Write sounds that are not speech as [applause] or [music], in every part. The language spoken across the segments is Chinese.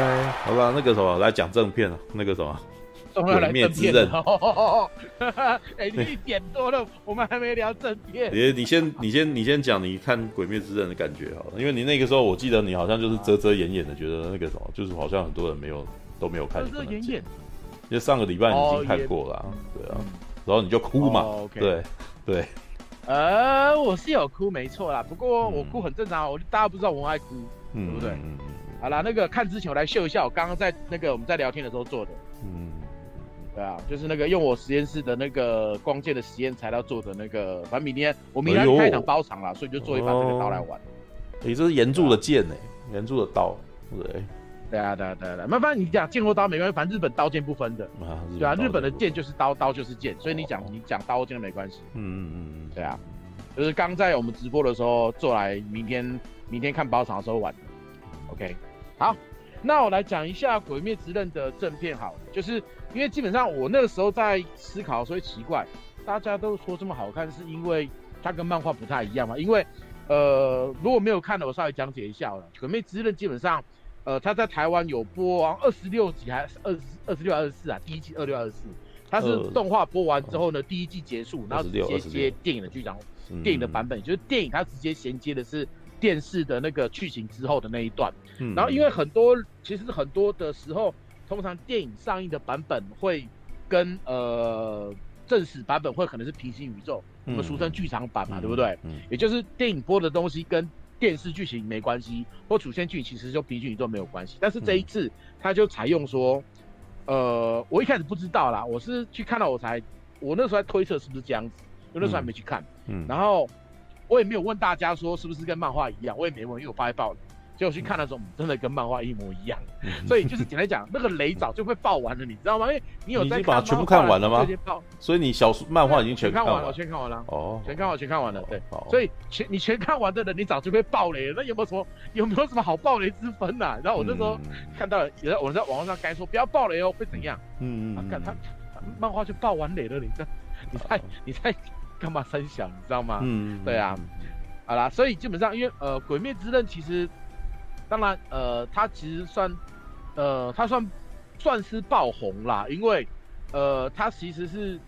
嘞，好吧，那个什么来讲正片啊，那个什么。鬼灭之刃，[laughs] 哎，你一点多了，我们还没聊正片。你你先你先你先讲你看鬼灭之刃的感觉好了，因为你那个时候我记得你好像就是遮遮掩掩的，觉得那个什么，就是好像很多人没有都没有看。遮遮掩掩，因为上个礼拜你已经看过了，对啊，然后你就哭嘛，对对。呃，我是有哭没错啦，不过我哭很正常，我大家不知道我爱哭，对不对？好啦，那个看之前我来秀一下，我刚刚在那个我们在聊天的时候做的，嗯。对啊，就是那个用我实验室的那个光剑的实验材料做的那个，反正明天我明天开一场包场啦，所以就做一把这个刀来玩。你这是炎柱的剑呢，炎柱的刀，对。对啊，对啊，对啊，那反正你讲剑或刀没关系，反正日本刀剑不分的。对啊，日本的剑就是刀，刀就是剑，所以你讲你讲刀剑都没关系。嗯嗯嗯嗯，对啊，就是刚在我们直播的时候做来，明天明天看包场的时候玩。OK，好，那我来讲一下《鬼灭之刃》的正片，好，就是。因为基本上我那个时候在思考，所以奇怪，大家都说这么好看，是因为它跟漫画不太一样嘛？因为，呃，如果没有看的，我稍微讲解一下了。《鬼灭之刃》基本上，呃，它在台湾有播二十六集还是二十二十六二十四啊？第一季二六二十四，它是动画播完之后呢，第一季结束，然后直接接电影的剧场，电影的版本，就是电影它直接衔接的是电视的那个剧情之后的那一段。然后因为很多，其实很多的时候。通常电影上映的版本会跟呃正史版本会可能是平行宇宙，我们俗称剧场版嘛，嗯、对不对？嗯，也就是电影播的东西跟电视剧情没关系，或主线剧情其实就平行宇宙没有关系。但是这一次他就采用说，呃，我一开始不知道啦，我是去看到我才，我那时候在推测是不是这样子，因为那时候还没去看，嗯，然后我也没有问大家说是不是跟漫画一样，我也没问，因为我怕爆雷。结果去看的时候，真的跟漫画一模一样，所以就是简单讲，那个雷早就会爆完了，你知道吗？因为你有在看，把它全部看完了吗？所以你小说漫画已经全看完了，全看完了哦，全看完，全看完了。对，所以全你全看完的人，你早就被爆雷了。那有没有什么有没有什么好爆雷之分呐？然后我那时候看到了，有在我在网络上该说不要爆雷哦，会怎样？嗯嗯，看他漫画就爆完雷了，你这你太你在干嘛三小？你知道吗？嗯，对啊，好啦，所以基本上因为呃，《鬼灭之刃》其实。当然，呃，它其实算，呃，它算算是爆红啦，因为，呃，它其实是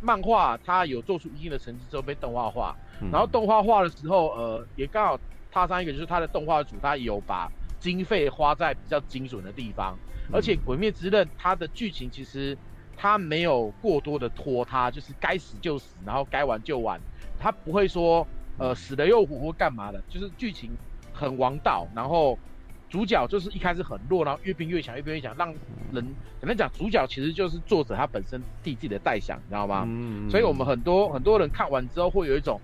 漫画，它有做出一定的成绩之后被动画化，嗯、然后动画化的时候，呃，也刚好踏上一个就是它的动画组，它有把经费花在比较精准的地方，嗯、而且《鬼灭之刃》它的剧情其实他没有过多的拖沓，就是该死就死，然后该玩就玩，他不会说，呃，死了又活或干嘛的，就是剧情很王道，然后。主角就是一开始很弱，然后越变越强，越变越强，让人简单讲，主角其实就是作者他本身替自己的代想，你知道吗？嗯。所以我们很多很多人看完之后会有一种，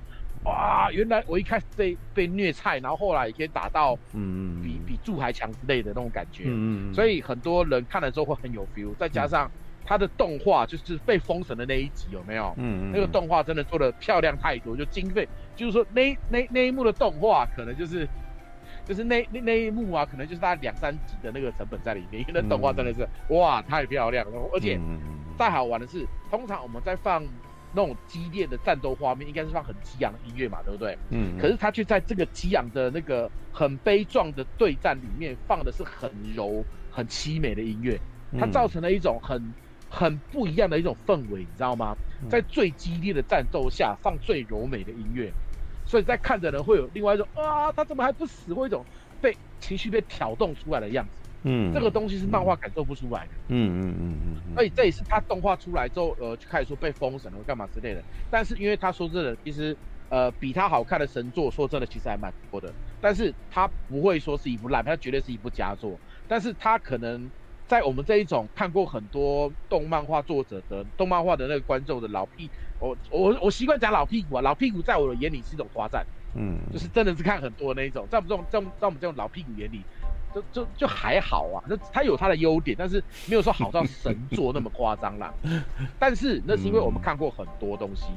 哇，原来我一开始被被虐菜，然后后来也可以打到，嗯比比柱还强之类的那种感觉。嗯。所以很多人看了之后会很有 feel，再加上他的动画就是被封神的那一集有没有？嗯。那个动画真的做的漂亮太多，就经费，就是说那那那一幕的动画可能就是。就是那那那一幕啊，可能就是他两三集的那个成本在里面，因为那动画真的是、嗯、哇太漂亮了，而且再好玩的是，通常我们在放那种激烈的战斗画面，应该是放很激昂的音乐嘛，对不对？嗯。可是他却在这个激昂的那个很悲壮的对战里面放的是很柔、很凄美的音乐，它造成了一种很很不一样的一种氛围，你知道吗？在最激烈的战斗下放最柔美的音乐。所以在看的人会有另外一种啊，他怎么还不死？或一种被情绪被挑动出来的样子。嗯，这个东西是漫画感受不出来的。嗯嗯嗯嗯。所以这也是他动画出来之后，呃，就开始说被封神了，干嘛之类的。但是因为他说真的，其实呃比他好看的神作，说真的其实还蛮多的。但是他不会说是一部烂片，他绝对是一部佳作。但是他可能在我们这一种看过很多动漫画作者的动漫画的那个观众的老屁。我我我习惯讲老屁股啊，老屁股在我的眼里是一种夸赞，嗯，就是真的是看很多的那一种，在我们这种在在我们这种老屁股眼里，就就就还好啊，那他有他的优点，但是没有说好到神作那么夸张啦。[laughs] 但是那是因为我们看过很多东西，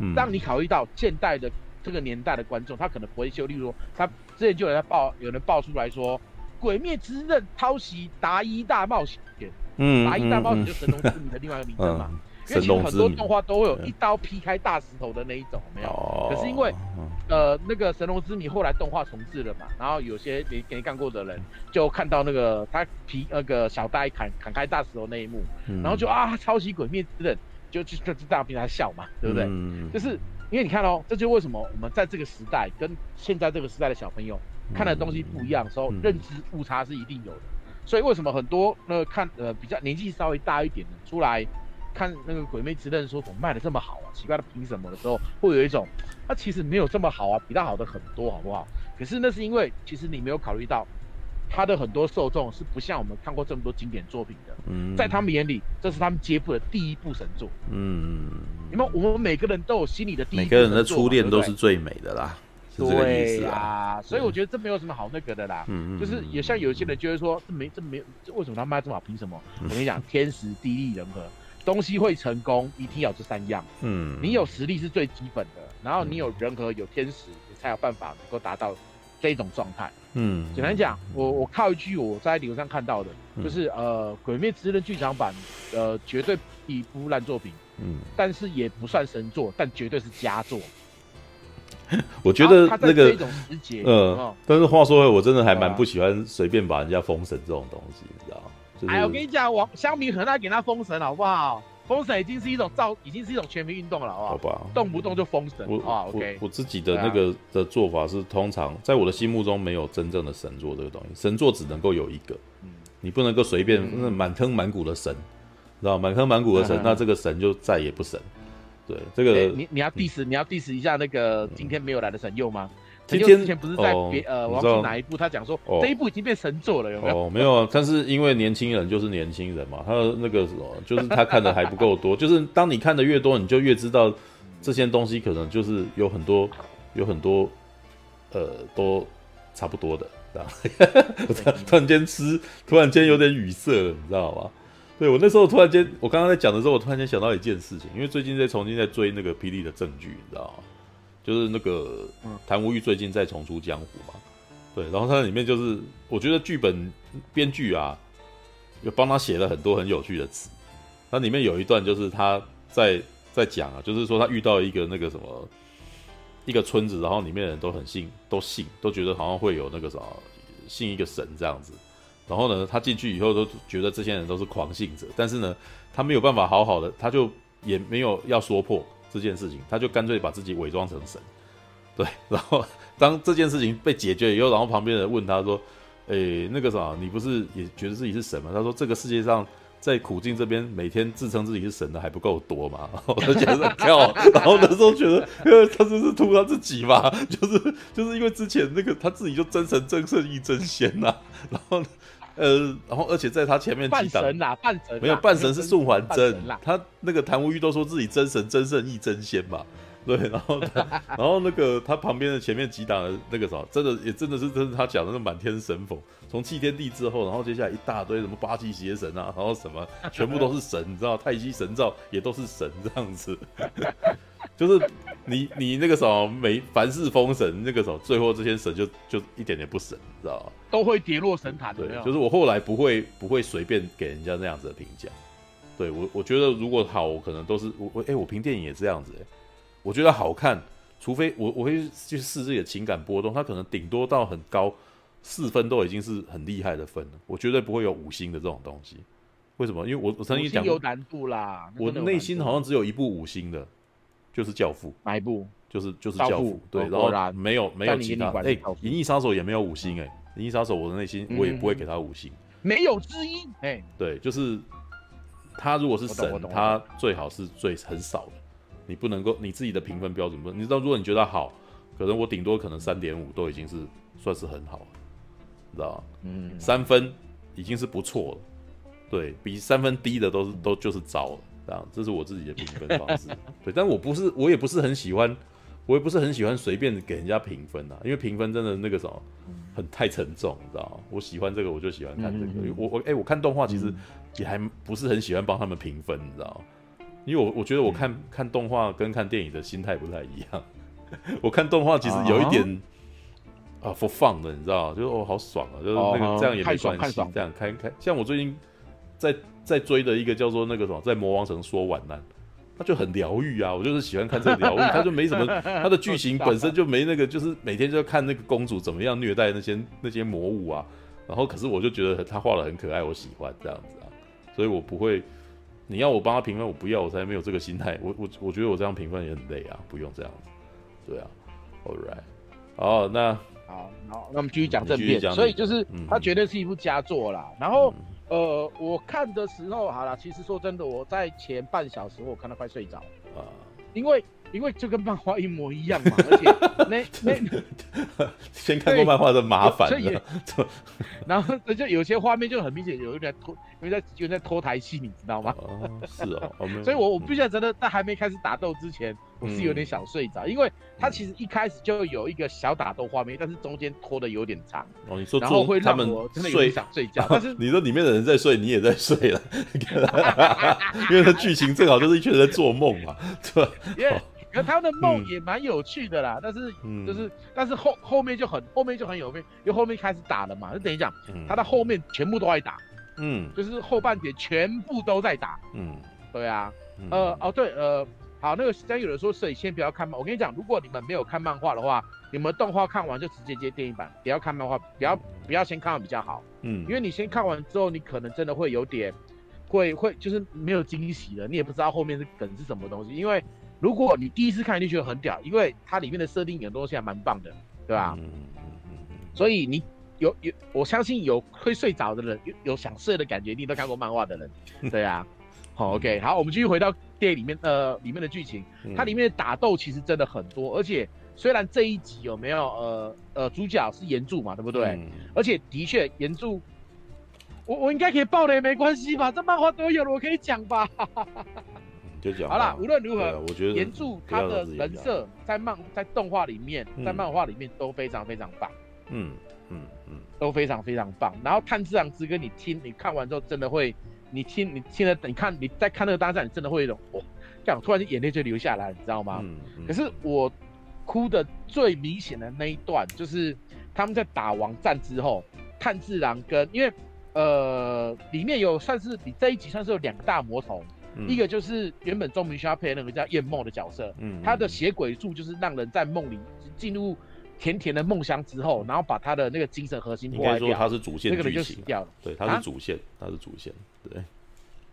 嗯，当你考虑到现代的这个年代的观众，他可能不会修，例如说他之前就有人爆，有人爆出来说，《鬼灭之刃》抄袭《达伊大冒险》，嗯，《达伊大冒险》就神龙之谜的另外一个名称嘛。嗯。因为其实很多动画都会有一刀劈开大石头的那一种，没有？哦、可是因为，呃，那个神龙之谜后来动画重置了嘛，然后有些没没看过的人就看到那个他劈那个小呆砍砍开大石头那一幕，嗯、然后就啊抄袭鬼灭之刃，就就就就这样被他笑嘛，对不对？嗯、就是因为你看哦，这就为什么我们在这个时代跟现在这个时代的小朋友看的东西不一样的时候，嗯、认知误差是一定有的。所以为什么很多那个看呃比较年纪稍微大一点的出来看那个《鬼灭之刃》说怎么卖的这么好啊？奇怪的凭什么的时候，会有一种它其实没有这么好啊，比它好的很多，好不好？可是那是因为其实你没有考虑到他的很多受众是不像我们看过这么多经典作品的，嗯，在他们眼里这是他们接触的第一部神作，嗯，因为我们每个人都有心里的第一部神作，每个人的初恋都是最美的啦。对啊，所以我觉得这没有什么好那个的啦。嗯嗯。就是也像有些人觉得说，这没这没这为什么他卖这么好？凭什么？我跟你讲，天时地利人和，东西会成功一定要这三样。嗯。你有实力是最基本的，然后你有人和有天时，你才有办法能够达到这种状态。嗯。简单讲，我我靠一句我在网上看到的，就是呃，《鬼灭之刃》剧场版，呃，绝对一部烂作品。嗯。但是也不算神作，但绝对是佳作。[laughs] 我觉得那个，嗯，但是话说回来，我真的还蛮不喜欢随便把人家封神这种东西，你知道吗？就是、哎，我跟你讲，我香米很爱给他封神，好不好？封神已经是一种造，已经是一种全民运动了，好不好？好吧，动不动就封神，我啊，OK 我。我自己的那个的做法是，通常在我的心目中没有真正的神作这个东西，神作只能够有一个，嗯、你不能够随便那满坑满谷的神，知道满坑满谷的神，嗯、那这个神就再也不神。对这个，欸、你你要 diss，、嗯、你要 diss 一下那个今天没有来的神佑吗？今天之前不是在别、哦、呃，我忘记哪一部，他讲说、哦、这一部已经变神作了，有没有？哦，没有啊，但是因为年轻人就是年轻人嘛，他的那个什么，就是他看的还不够多，[laughs] 就是当你看的越多，你就越知道这些东西可能就是有很多有很多呃都差不多的，知道吗？[laughs] 突然间吃，突然间有点语塞了，你知道吗？对，我那时候突然间，我刚刚在讲的时候，我突然间想到一件事情，因为最近在重新在追那个霹雳的证据，你知道吗？就是那个谭无欲最近在重出江湖嘛。对，然后它里面就是，我觉得剧本编剧啊，又帮他写了很多很有趣的词。那里面有一段就是他在在讲啊，就是说他遇到一个那个什么一个村子，然后里面的人都很信，都信，都觉得好像会有那个什么信一个神这样子。然后呢，他进去以后都觉得这些人都是狂信者，但是呢，他没有办法好好的，他就也没有要说破这件事情，他就干脆把自己伪装成神，对。[laughs] 然后当这件事情被解决以后，然后旁边人问他说：“诶，那个啥，你不是也觉得自己是神吗？”他说：“这个世界上在苦境这边，每天自称自己是神的还不够多吗？” [laughs] 我就觉得跳，[laughs] 然后那时候觉得，因为他就是图他自己嘛，就是就是因为之前那个他自己就真神真圣一真仙呐、啊，然后。呃，然后而且在他前面半神啦，半神没有半神是宋还真，他那个谭无欲都说自己真神真圣亦真仙嘛，[laughs] 对，然后 [laughs] 然后那个他旁边的前面几档的那个啥，真的也真的是真是他讲的那满天神佛，从弃天地之后，然后接下来一大堆什么八岐邪神啊，然后什么全部都是神，你知道太极神照也都是神这样子。[laughs] 就是你 [laughs] 你那个时候每凡事封神那个时候，最后这些神就就一点点不神，你知道吧？都会跌落神坛。对，就是我后来不会不会随便给人家那样子的评价。对我我觉得如果好，我可能都是我我哎，我评电影也这样子哎。我觉得好看，除非我我会去试这个情感波动，它可能顶多到很高四分都已经是很厉害的分了。我绝对不会有五星的这种东西。为什么？因为我我曾经讲过有难度啦，我内心好像只有一部五星的。就是教父哪一部？就是就是教父，对，然后没有没有其他。哎，银翼杀手也没有五星哎，银翼杀手我的内心我也不会给他五星，没有之一哎，对，就是他如果是神，他最好是最很少的，你不能够你自己的评分标准不，你知道如果你觉得好，可能我顶多可能三点五都已经是算是很好了，你知道吗？嗯，三分已经是不错了，对，比三分低的都是都就是糟了。这样，这是我自己的评分方式。对，但我不是，我也不是很喜欢，我也不是很喜欢随便给人家评分啊，因为评分真的那个什么，很太沉重，你知道吗？我喜欢这个，我就喜欢看这个。嗯、我我哎、欸，我看动画其实也还不是很喜欢帮他们评分，你知道吗？因为我我觉得我看看动画跟看电影的心态不太一样。[laughs] 我看动画其实有一点啊，for fun 的，你知道？就是哦，好爽啊，就是那个这样也没关系，这样看看。像我最近在。在追的一个叫做那个什么，在魔王城说晚安，他就很疗愈啊，我就是喜欢看这个疗愈，他就没什么，[laughs] 他的剧情本身就没那个，就是每天就要看那个公主怎么样虐待那些那些魔物啊，然后可是我就觉得他画的很可爱，我喜欢这样子啊，所以我不会，你要我帮他评分，我不要，我才没有这个心态，[laughs] 我我我觉得我这样评分也很累啊，不用这样子，对啊，All right，好，那好，好，那我们继续讲正片，所以就是他绝对是一部佳作啦，然后。嗯呃，我看的时候好了，其实说真的，我在前半小时我看到快睡着啊，因为。因为就跟漫画一模一样嘛，[laughs] 而且那那先看过漫画的麻烦，所以 [laughs] 然后就有些画面就很明显有一点拖，因为在因为在拖台戏，你知道吗？哦，是哦，[laughs] 所以我我必须要真的在还没开始打斗之前，我是有点想睡着，因为他其实一开始就有一个小打斗画面，但是中间拖的有点长。哦，你说然后会让我真的有点想睡觉，但是 [laughs] 你说里面的人在睡，你也在睡了，[laughs] 因为他剧情正好就是一群人在做梦嘛，对吧？可他们的梦也蛮有趣的啦，嗯、但是就是，嗯、但是后后面就很后面就很有面，因为后面开始打了嘛，就等于讲，嗯、他的后面全部都在打，嗯，就是后半节全部都在打，嗯，对啊，嗯、呃，哦对，呃，好，那个现在有人说，摄影先不要看漫，我跟你讲，如果你们没有看漫画的话，你们动画看完就直接接电影版，不要看漫画，不要不要先看完比较好，嗯，因为你先看完之后，你可能真的会有点，会会就是没有惊喜了，你也不知道后面是梗是什么东西，因为。如果你第一次看，你就觉得很屌，因为它里面的设定很多东西还蛮棒的，对吧？所以你有有，我相信有会睡着的人，有有想睡的感觉，你都看过漫画的人，[laughs] 对啊。好，OK，好，我们继续回到电影里面，呃，里面的剧情，它里面的打斗其实真的很多，而且虽然这一集有没有，呃呃，主角是炎柱嘛，对不对？嗯、而且的确炎柱，我我应该可以爆雷没关系吧？这漫画都有了，我可以讲吧？[laughs] 好了，无论如何，我觉得炎柱他的人设在漫在动画里面，在漫画里面都非常非常棒，嗯嗯嗯，都非常非常棒。然后炭治郎之歌，你听你看完之后，真的会，你听你听了，你看你在看那个大战，你真的会有一种，哇，这样突然间眼泪就流下来，你知道吗？可是我哭的最明显的那一段，就是他们在打完战之后，炭治郎跟因为呃里面有算是你这一集算是有两个大魔头。嗯、一个就是原本钟明轩配的那个叫夜梦的角色，嗯，他的血鬼术就是让人在梦里进入甜甜的梦乡之后，然后把他的那个精神核心破坏掉。应该说他是主线，那个人就死掉了。对，他是主线，啊、他是主线，对。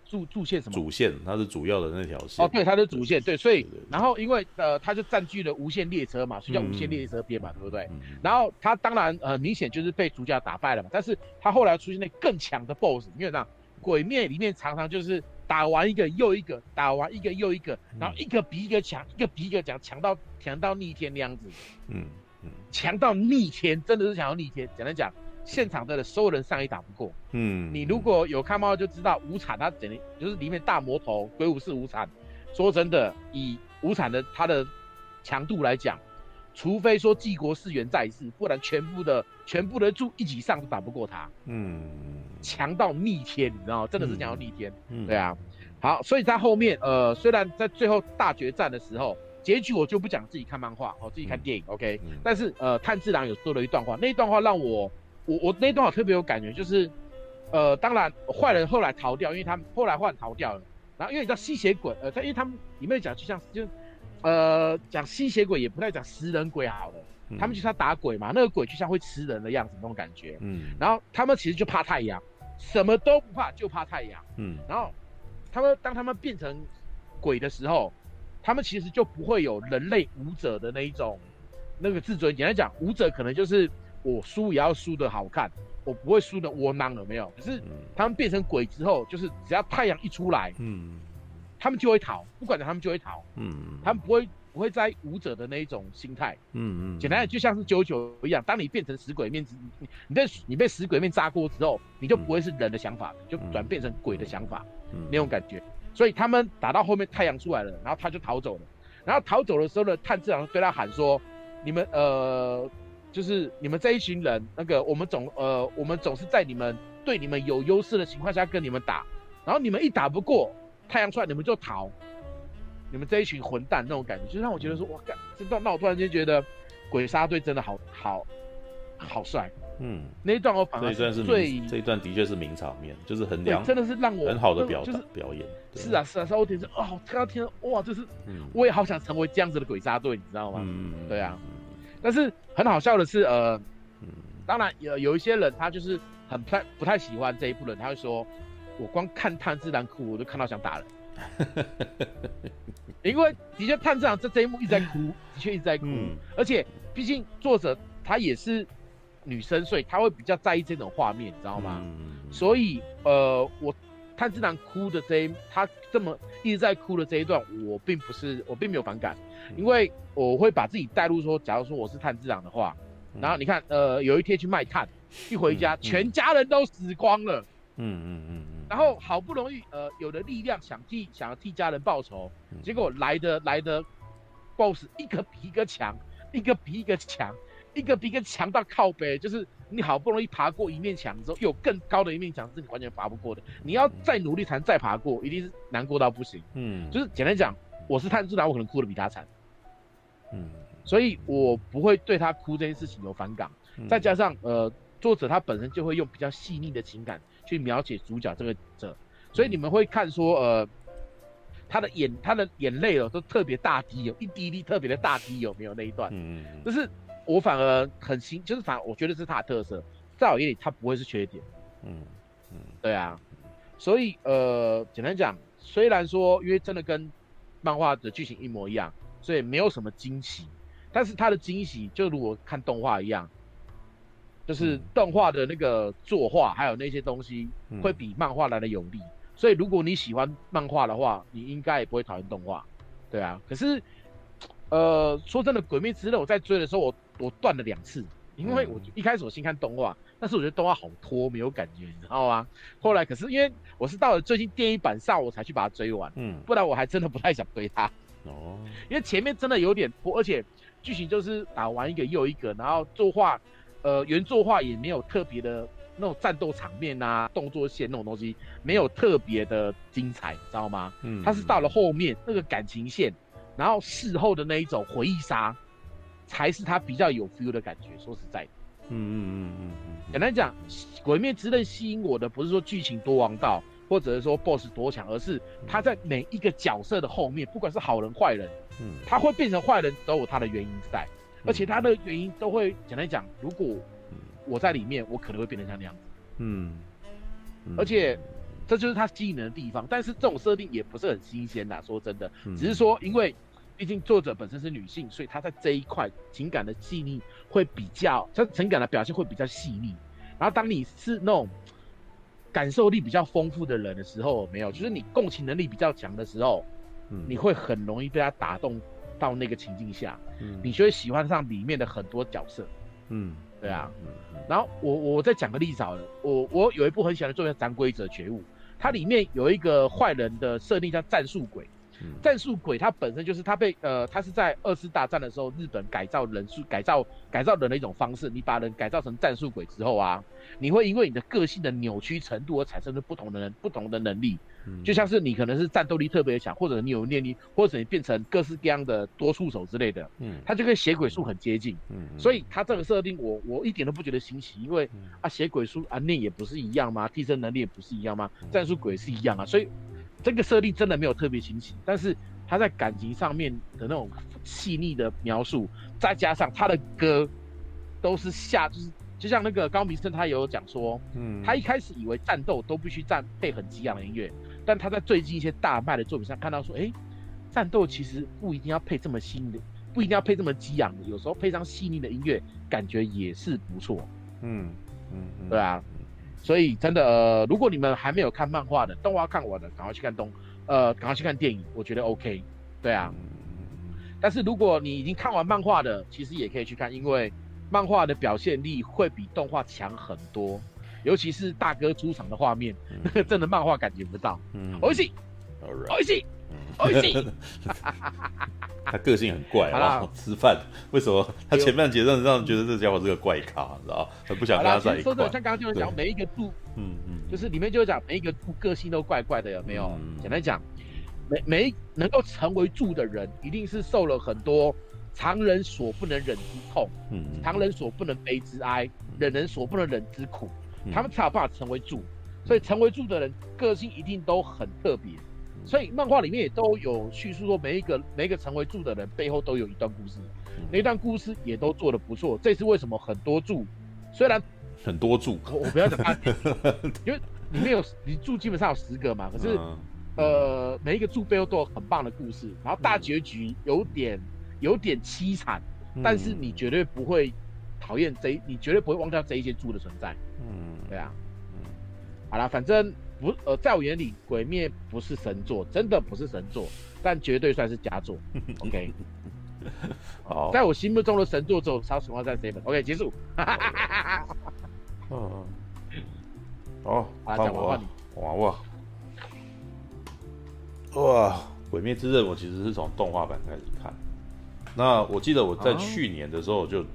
主主线什么？主线，他是主要的那条线。哦，对，他是主线，对，所以然后因为呃，他就占据了无限列车嘛，所以叫无限列车篇嘛，嗯、对不对？嗯、然后他当然呃明显就是被主角打败了嘛，但是他后来出现那更强的 BOSS，因为这样鬼灭里面常常就是。打完一个又一个，打完一个又一个，然后一个比一个强，一个比一个强，强到强到逆天那样子，嗯嗯，强到逆天，真的是强到逆天。简单讲，现场的所有人上也打不过，嗯，你如果有看猫就知道，无惨他整就是里面大魔头鬼武士无惨。说真的，以无惨的他的强度来讲。除非说靖国四元在世，不然全部的全部的柱一起上都打不过他。嗯，强到逆天，你知道吗？真的是强到逆天。嗯，对啊。好，所以在后面，呃，虽然在最后大决战的时候，结局我就不讲，自己看漫画，哦，自己看电影。嗯、OK、嗯。但是，呃，炭治郎有说了一段话，那一段话让我，我我那段话特别有感觉，就是，呃，当然坏人后来逃掉，因为他们后来坏人逃掉了。然后因为你知道吸血鬼，呃，他因为他们里面讲就像就。呃，讲吸血鬼也不太讲食人鬼好了，嗯、他们就是要打鬼嘛，那个鬼就像会吃人的样子那种感觉。嗯，然后他们其实就怕太阳，什么都不怕，就怕太阳。嗯，然后他们当他们变成鬼的时候，他们其实就不会有人类舞者的那一种那个自尊。简单讲，舞者可能就是我输也要输的好看，我不会输的窝囊，有没有？可是他们变成鬼之后，就是只要太阳一出来，嗯。他们就会逃，不管他们就会逃。嗯，他们不会不会在舞者的那一种心态。嗯嗯，简单的就像是九九一样，当你变成死鬼面，你你被你被死鬼面炸过之后，你就不会是人的想法，就转变成鬼的想法，那种感觉。所以他们打到后面太阳出来了，然后他就逃走了。然后逃走的时候呢，炭治郎对他喊说：“你们呃，就是你们这一群人，那个我们总呃，我们总是在你们对你们有优势的情况下跟你们打，然后你们一打不过。”太阳出来，你们就逃！你们这一群混蛋，那种感觉，就让我觉得说，哇，干这段，那我突然间觉得，鬼杀队真的好好好帅。嗯，那一段我反而这一段是最这一段的确是名场面，就是很凉，真的是让我很好的表就是表演。是啊是啊，稍微点是哦，看到天哇，就是，我也好想成为这样子的鬼杀队，你知道吗？嗯对啊，但是很好笑的是，呃，当然有有一些人他就是很不太不太喜欢这一部的人，他会说，我光看炭治郎哭，我就看到想打人。[laughs] 因为的确炭治郎这这一幕一直在哭，的确一直在哭，而且毕竟作者他也是。女生，所以她会比较在意这种画面，你知道吗？嗯、所以，呃，我炭治郎哭的这一，他这么一直在哭的这一段，我并不是，我并没有反感，嗯、因为我会把自己带入说，假如说我是炭治郎的话，嗯、然后你看，呃，有一天去卖炭，一回家，嗯、全家人都死光了，嗯嗯嗯嗯，然后好不容易，呃，有了力量想替想要替家人报仇，嗯、结果来的来的 BOSS 一个比一个强，一个比一个强。一个比一个强到靠北，就是你好不容易爬过一面墙之后，又有更高的一面墙是你完全爬不过的。你要再努力才能再爬过，一定是难过到不行。嗯，就是简单讲，我是炭治郎，我可能哭的比他惨。嗯，所以我不会对他哭这件事情有反感。嗯、再加上呃，作者他本身就会用比较细腻的情感去描写主角这个者，所以你们会看说呃，他的眼他的眼泪哦都特别大滴，有一滴滴特别的大滴，有没有那一段？嗯，就是。我反而很新，就是反而我觉得是他的特色，在我眼里他不会是缺点。嗯嗯，对啊，所以呃，简单讲，虽然说因为真的跟漫画的剧情一模一样，所以没有什么惊喜，但是他的惊喜就如果看动画一样，就是动画的那个作画还有那些东西会比漫画来的有力，所以如果你喜欢漫画的话，你应该也不会讨厌动画。对啊，可是呃，说真的，《鬼灭之刃》我在追的时候我。我断了两次，因为我一开始我先看动画，但是我觉得动画好拖，没有感觉，你知道吗？后来可是因为我是到了最近电影版上，我才去把它追完，嗯，不然我还真的不太想追它。哦，因为前面真的有点拖，而且剧情就是打完一个又一个，然后作画，呃，原作画也没有特别的那种战斗场面啊、动作线那种东西，没有特别的精彩，你知道吗？嗯，它是到了后面那个感情线，然后事后的那一种回忆杀。才是他比较有 feel 的感觉。说实在的，嗯嗯嗯嗯嗯。简单讲，《鬼灭之刃》吸引我的不是说剧情多王道，或者是说 BOSS 多强，而是他在每一个角色的后面，不管是好人坏人，嗯，他会变成坏人都有他的原因在，而且他的原因都会简单讲，如果我在里面，我可能会变成像那样子，嗯，而且这就是他吸引人的地方。但是这种设定也不是很新鲜呐，说真的，只是说因为。毕竟作者本身是女性，所以她在这一块情感的细腻会比较，她情感的表现会比较细腻。然后当你是那种感受力比较丰富的人的时候，没有，就是你共情能力比较强的时候，嗯，你会很容易被他打动到那个情境下，嗯，你就会喜欢上里面的很多角色，嗯，对啊，嗯，然后我我再讲个例子好了，我我有一部很喜欢的作品叫《斩鬼者觉悟》，它里面有一个坏人的设定叫战术鬼。战术鬼，它本身就是它被呃，它是在二次大战的时候，日本改造人数、改造改造人的一种方式。你把人改造成战术鬼之后啊，你会因为你的个性的扭曲程度而产生出不同的人、不同的能力。就像是你可能是战斗力特别强，或者你有念力，或者你变成各式各样的多触手之类的。嗯，它就跟血鬼术很接近。嗯，所以它这个设定我我一点都不觉得新奇，因为啊血鬼术啊念也不是一样吗？替身能力也不是一样吗？战术鬼是一样啊，所以。这个设定真的没有特别新奇，但是他在感情上面的那种细腻的描述，再加上他的歌都是下，就是就像那个高明生他也有讲说，嗯，他一开始以为战斗都必须战配很激昂的音乐，但他在最近一些大卖的作品上看到说，哎，战斗其实不一定要配这么新的，不一定要配这么激昂的，有时候配上细腻的音乐，感觉也是不错，嗯嗯，嗯。对啊。所以真的，呃，如果你们还没有看漫画的，动画看完的，赶快去看动，呃，赶快去看电影，我觉得 OK，对啊。但是如果你已经看完漫画的，其实也可以去看，因为漫画的表现力会比动画强很多，尤其是大哥出场的画面，[laughs] 那个真的漫画感觉不到。嗯，おいしい，おいしい。 哦，[laughs] 他个性很怪啊，吃饭。为什么？他前半节让让觉得这家伙是个怪咖，你知道？他不想跟他在一块。说的像刚刚就是讲每一个度，嗯嗯，就是里面就是讲每一个度个性都怪怪的，有没有？简单讲，每每能够成为柱的人，一定是受了很多常人所不能忍之痛，嗯，常人所不能悲之哀，忍人所不能忍之苦，嗯、他们才有办法成为柱。所以成为柱的人个性一定都很特别。所以漫画里面也都有叙述说，每一个每一个成为柱的人背后都有一段故事，那段故事也都做的不错。这是为什么很多柱，虽然很多柱，我我不要讲他，[laughs] 因为里面有你柱基本上有十个嘛，可是、嗯、呃每一个柱背后都有很棒的故事，然后大结局有点有点凄惨，但是你绝对不会讨厌这，你绝对不会忘掉这一些柱的存在。嗯，对啊，嗯，好了，反正。不，呃，在我眼里，《鬼灭》不是神作，真的不是神作，但绝对算是佳作。[laughs] OK，好，在我心目中的神作只有《超时空战士》OK，结束。[laughs] 嗯，好，换我，换你，哇哇，哇，《鬼灭之刃》我其实是从动画版开始看。那我记得我在去年的时候就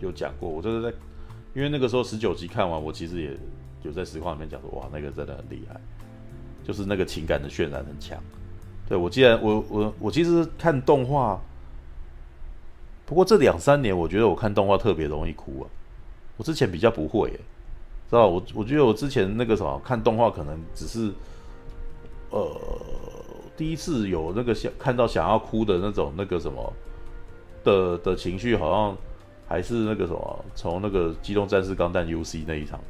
有讲过，我就是在，因为那个时候十九集看完，我其实也。就在实况里面讲说，哇，那个真的很厉害，就是那个情感的渲染很强。对，我既然我我我其实看动画，不过这两三年我觉得我看动画特别容易哭啊。我之前比较不会，知道我我觉得我之前那个什么看动画可能只是，呃，第一次有那个想看到想要哭的那种那个什么的的情绪，好像还是那个什么从那个机动战士钢弹 UC 那一场。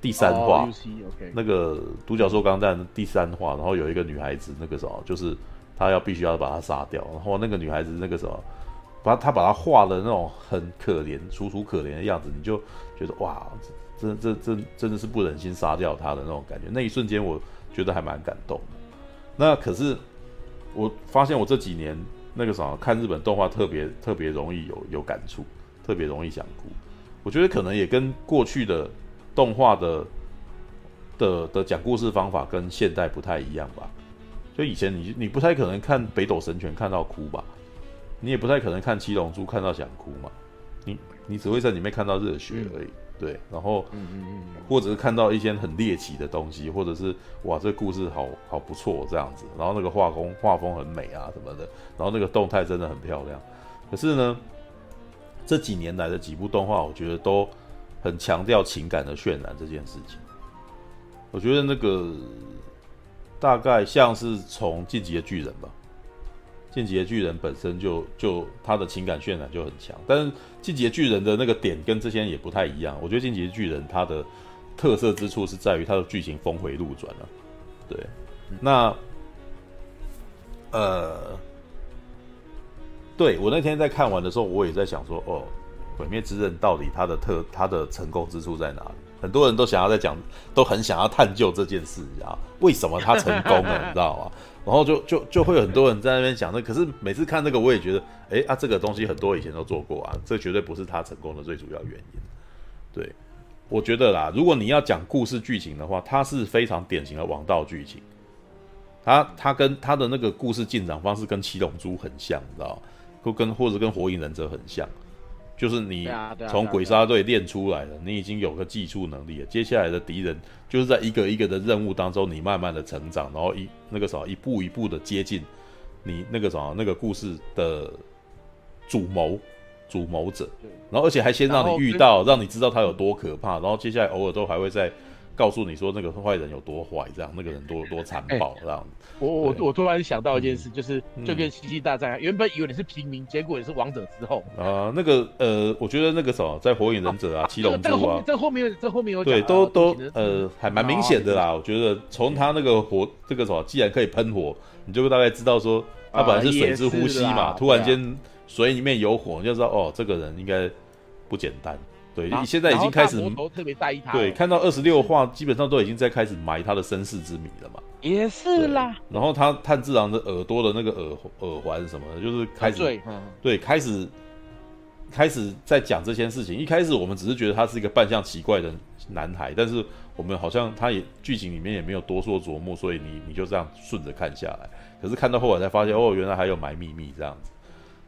第三话，oh, okay. 那个独角兽钢弹第三话，然后有一个女孩子，那个什么，就是她要必须要把她杀掉，然后那个女孩子那个什么，把她把她画的那种很可怜、楚楚可怜的样子，你就觉得哇，这这这真的是不忍心杀掉她的那种感觉。那一瞬间，我觉得还蛮感动的。那可是我发现我这几年那个什么看日本动画特别特别容易有有感触，特别容易想哭。我觉得可能也跟过去的。动画的的的讲故事方法跟现代不太一样吧？就以前你你不太可能看北斗神拳看到哭吧？你也不太可能看七龙珠看到想哭嘛？你你只会在里面看到热血而已，嗯、对。然后，嗯嗯嗯，或者是看到一些很猎奇的东西，或者是哇，这故事好好不错这样子。然后那个画工画风很美啊什么的，然后那个动态真的很漂亮。可是呢，这几年来的几部动画，我觉得都。很强调情感的渲染这件事情，我觉得那个大概像是从《进击的巨人》吧，《进击的巨人》本身就就他的情感渲染就很强，但是《进击的巨人》的那个点跟这些也不太一样。我觉得《进击的巨人》它的特色之处是在于它的剧情峰回路转了，对，那呃，对我那天在看完的时候，我也在想说，哦。《鬼灭之刃》到底它的特它的成功之处在哪里？很多人都想要在讲，都很想要探究这件事，你知道为什么它成功了？[laughs] 你知道吗？然后就就就会有很多人在那边讲那，可是每次看这个，我也觉得，哎啊，这个东西很多以前都做过啊，这绝对不是它成功的最主要原因。对，我觉得啦，如果你要讲故事剧情的话，它是非常典型的王道剧情。它它跟它的那个故事进展方式跟七龙珠很像，你知道吗？或跟或者跟火影忍者很像。就是你从鬼杀队练出来的，你已经有个技术能力了。接下来的敌人就是在一个一个的任务当中，你慢慢的成长，然后一那个什么一步一步的接近你那个什么那个故事的主谋主谋者，然后而且还先让你遇到，让你知道他有多可怕，然后接下来偶尔都还会再告诉你说那个坏人有多坏，这样那个人多多残暴这样。我我我突然想到一件事，就是就跟星际大战、啊，原本以为你是平民，结果你是王者之后啊。那个呃，我觉得那个什么，在火影忍者啊、七龙珠啊，这后面这后面有对，都都呃还蛮明显的啦。我觉得从他那个火这个什么，既然可以喷火，你就会大概知道说他本来是水之呼吸嘛，突然间水里面有火，你就知道哦，这个人应该不简单。对，你现在已经开始特别在意他。对，看到二十六话，基本上都已经在开始埋他的身世之谜了嘛。也是啦。然后他炭治郎的耳朵的那个耳耳环什么的，就是开始对，对，开始开始在讲这件事情。一开始我们只是觉得他是一个扮相奇怪的男孩，但是我们好像他也剧情里面也没有多做琢磨，所以你你就这样顺着看下来。可是看到后来才发现，哦，原来还有埋秘密这样子。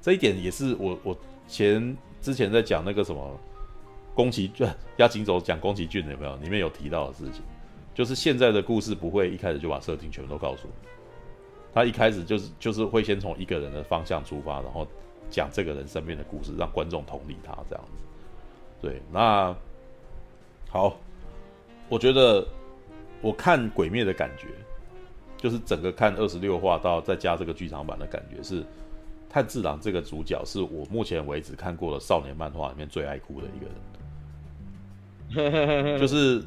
这一点也是我我前之前在讲那个什么。宫崎骏押井守讲宫崎骏有没有？里面有提到的事情，就是现在的故事不会一开始就把设定全部都告诉你，他一开始就是就是会先从一个人的方向出发，然后讲这个人身边的故事，让观众同理他这样子。对，那好，我觉得我看《鬼灭》的感觉，就是整个看二十六话到再加这个剧场版的感觉是，炭治郎这个主角是我目前为止看过的少年漫画里面最爱哭的一个人，[laughs] 就是。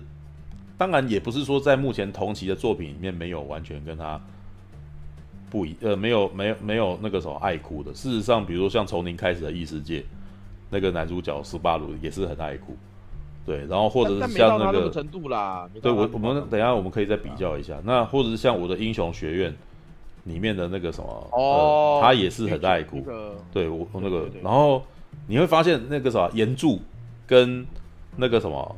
当然也不是说在目前同期的作品里面没有完全跟他不一呃没有没有没有那个什么爱哭的。事实上，比如说像从零开始的异世界，那个男主角斯巴鲁也是很爱哭。对，然后或者是像那个，那个程度啦。对我我们等一下我们可以再比较一下。那或者是像我的英雄学院里面的那个什么哦、呃，他也是很爱哭。对我那个，然后你会发现那个什么岩柱跟那个什么。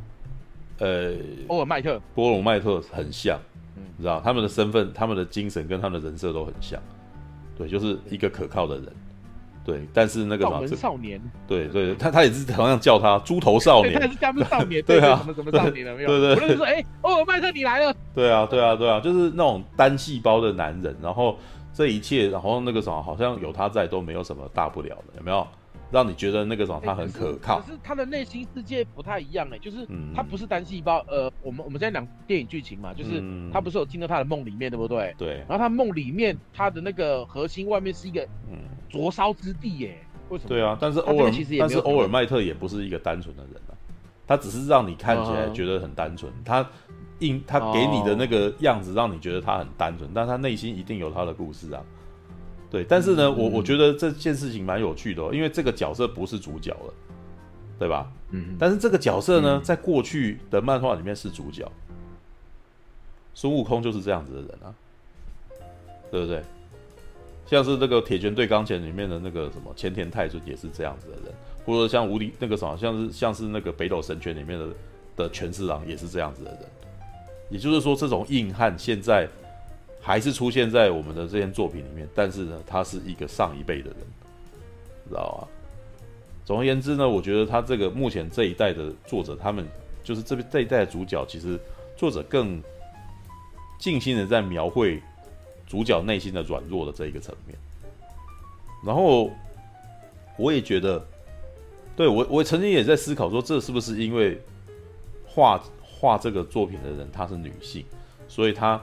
呃，欧尔麦特、波隆麦特很像，嗯，你知道他们的身份、他们的精神跟他们的人设都很像，对，就是一个可靠的人，对。但是那个什么少年，对对，他他也是同样叫他猪头少年，他也是叫他少年，[laughs] 对啊，什么什么少年了没有？对对，我就说，哎，欧尔麦特你来了，对啊对啊对啊，就是那种单细胞的男人，然后这一切，然后那个什么，好像有他在都没有什么大不了的，有没有？让你觉得那个什么，他很可靠。可是他的内心世界不太一样哎，就是他不是单细胞。呃，我们我们现在讲电影剧情嘛，就是他不是有进到他的梦里面，对不对？对。然后他梦里面他的那个核心外面是一个灼烧之地耶？为什么？对啊，但是欧尔但是欧尔麦特也不是一个单纯的人啊，他只是让你看起来觉得很单纯，他应他给你的那个样子让你觉得他很单纯，但他内心一定有他的故事啊。对，但是呢，嗯、我我觉得这件事情蛮有趣的，哦，因为这个角色不是主角了，对吧？嗯，但是这个角色呢，嗯、在过去的漫画里面是主角，孙悟空就是这样子的人啊，对不对？像是那个铁拳对钢拳里面的那个什么前田太尊也是这样子的人，或者像无敌那个什么，像是像是那个北斗神拳里面的的拳之郎也是这样子的人，也就是说，这种硬汉现在。还是出现在我们的这件作品里面，但是呢，他是一个上一辈的人，知道吧？总而言之呢，我觉得他这个目前这一代的作者，他们就是这边这一代的主角，其实作者更尽心的在描绘主角内心的软弱的这一个层面。然后我也觉得，对，我我曾经也在思考说，这是不是因为画画这个作品的人她是女性，所以她。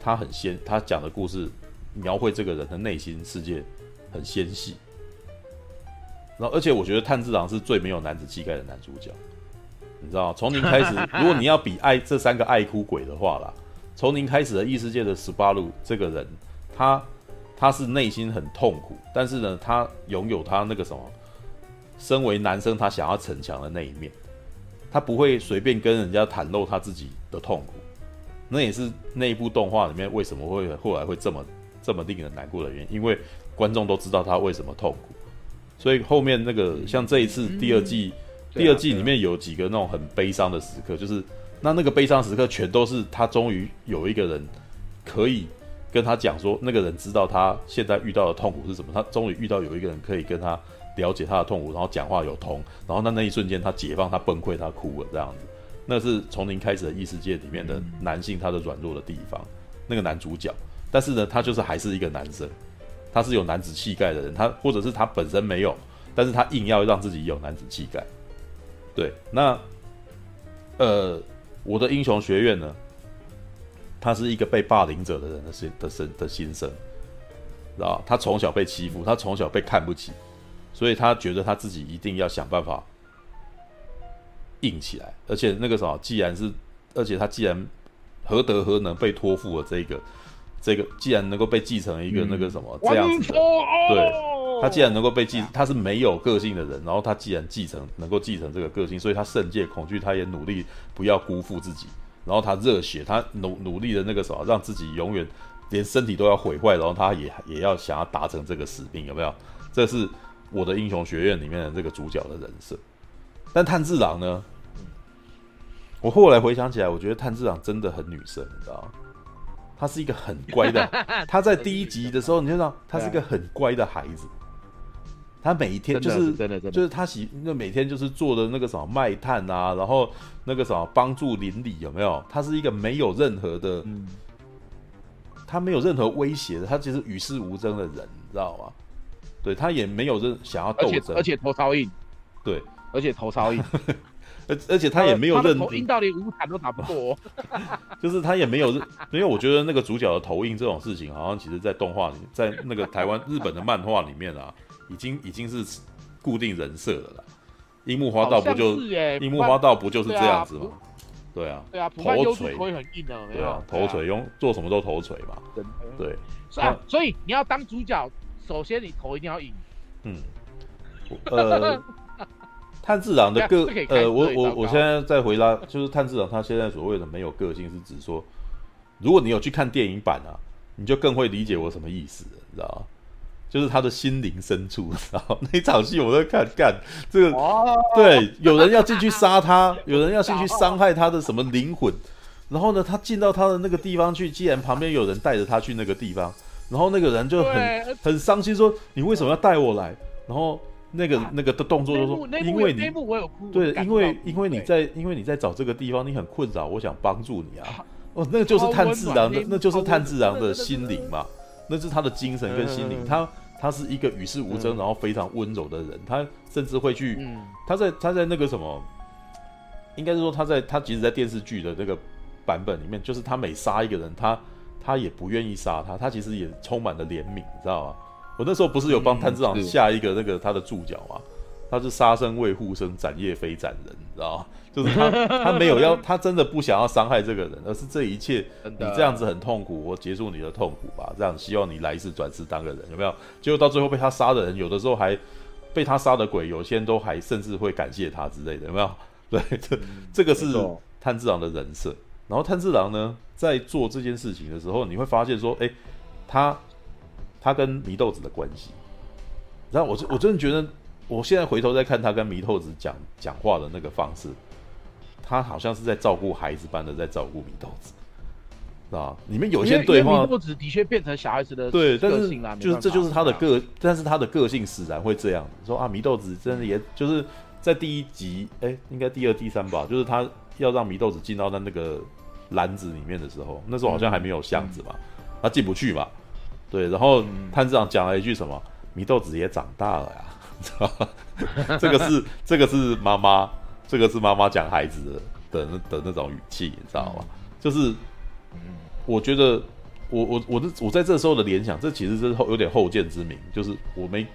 他很纤，他讲的故事描绘这个人的内心世界很纤细。然后，而且我觉得炭治郎是最没有男子气概的男主角。你知道，从零开始，[laughs] 如果你要比爱这三个爱哭鬼的话啦，从零开始的异世界的十八路这个人，他他是内心很痛苦，但是呢，他拥有他那个什么，身为男生他想要逞强的那一面，他不会随便跟人家袒露他自己的痛苦。那也是那一部动画里面为什么会后来会这么这么令人难过的原因，因为观众都知道他为什么痛苦，所以后面那个像这一次第二季，第二季里面有几个那种很悲伤的时刻，就是那那个悲伤时刻全都是他终于有一个人可以跟他讲说，那个人知道他现在遇到的痛苦是什么，他终于遇到有一个人可以跟他了解他的痛苦，然后讲话有通，然后那那一瞬间他解放，他崩溃，他哭了这样子。那是从零开始的异世界里面的男性，他的软弱的地方，那个男主角。但是呢，他就是还是一个男生，他是有男子气概的人，他或者是他本身没有，但是他硬要让自己有男子气概。对，那呃，我的英雄学院呢，他是一个被霸凌者的人的心的生的心声，知道？他从小被欺负，他从小被看不起，所以他觉得他自己一定要想办法。硬起来，而且那个什么，既然是，而且他既然何德何能被托付了这个，这个既然能够被继承一个那个什么、嗯、这样子的，对，他既然能够被继，他是没有个性的人，然后他既然继承能够继承这个个性，所以他圣界恐惧，他也努力不要辜负自己，然后他热血，他努努力的那个什么，让自己永远连身体都要毁坏，然后他也也要想要达成这个使命，有没有？这是我的英雄学院里面的这个主角的人设。但炭治郎呢？我后来回想起来，我觉得炭治郎真的很女生，你知道吗？他是一个很乖的。[laughs] 他在第一集的时候，你就知道他是一个很乖的孩子。他每一天就是真的，就是他喜那每天就是做的那个什么卖炭啊，然后那个什么帮助邻里有没有？他是一个没有任何的，他没有任何威胁的，他其实与世无争的人，你知道吗？对他也没有任想要斗争，而且头超硬，对，而且头超硬，[laughs] 而而且他也没有认头硬到连无惨都打不过，[laughs] 就是他也没有认，因为我觉得那个主角的头硬这种事情，好像其实在动画里，在那个台湾日本的漫画里面啊，已经已经是固定人设了啦。樱木花道不就樱木花道不就是这样子吗？对啊，对啊，头锤会很硬的，对啊，头锤用做什么都头锤嘛，对，是啊，所以你要当主角。首先，你头一定要硬。嗯，呃，[laughs] 炭治郎的个呃，我我我现在在回答，就是炭治郎他现在所谓的没有个性，是指说，如果你有去看电影版啊，你就更会理解我什么意思，你知道吗？就是他的心灵深处，然后 [laughs] 那场戏我在看，干这个，对，有人要进去杀他，[laughs] 有人要进去伤害他的什么灵魂，然后呢，他进到他的那个地方去，既然旁边有人带着他去那个地方。然后那个人就很很伤心，说：“你为什么要带我来？”然后那个那个的动作就说：“因为你对，因为因为你在因为你在找这个地方，你很困扰，我想帮助你啊。”哦，那个就是炭治郎的，那就是炭治郎的心灵嘛，那是他的精神跟心灵。他他是一个与世无争，然后非常温柔的人。他甚至会去，他在他在那个什么，应该是说他在他即使在电视剧的那个版本里面，就是他每杀一个人，他。他也不愿意杀他，他其实也充满了怜悯，你知道吗？我那时候不是有帮炭治郎下一个那个他的注脚吗？他是杀生为护生，斩业非斩人，你知道吗？[laughs] 就是他 [laughs] 他没有要，他真的不想要伤害这个人，而是这一切你这样子很痛苦，我结束你的痛苦吧，这样希望你来世转世当个人，有没有？结果到最后被他杀的人，有的时候还被他杀的鬼，有些人都还甚至会感谢他之类的，有没有？[laughs] 对，这这个是炭治郎的人设。然后炭治郎呢，在做这件事情的时候，你会发现说，哎，他他跟祢豆子的关系，然后我我真的觉得，我现在回头再看他跟祢豆子讲讲话的那个方式，他好像是在照顾孩子般的在照顾祢豆子，啊，里面有些对话，祢豆子的确变成小孩子的对，但是就是这就是他的个，但是他的个性使然会这样说啊，祢豆子真的也就是在第一集，哎，应该第二、第三吧，就是他要让祢豆子进到他那个。篮子里面的时候，那时候好像还没有箱子嘛，他进不去嘛，对。然后炭治郎讲了一句什么：“祢豆子也长大了呀。”知道吗？这个是这个是妈妈，这个是妈妈讲孩子的的的那种语气，你知道吗？就是，我觉得我我我的我在这时候的联想，这其实是后有点后见之明，就是我没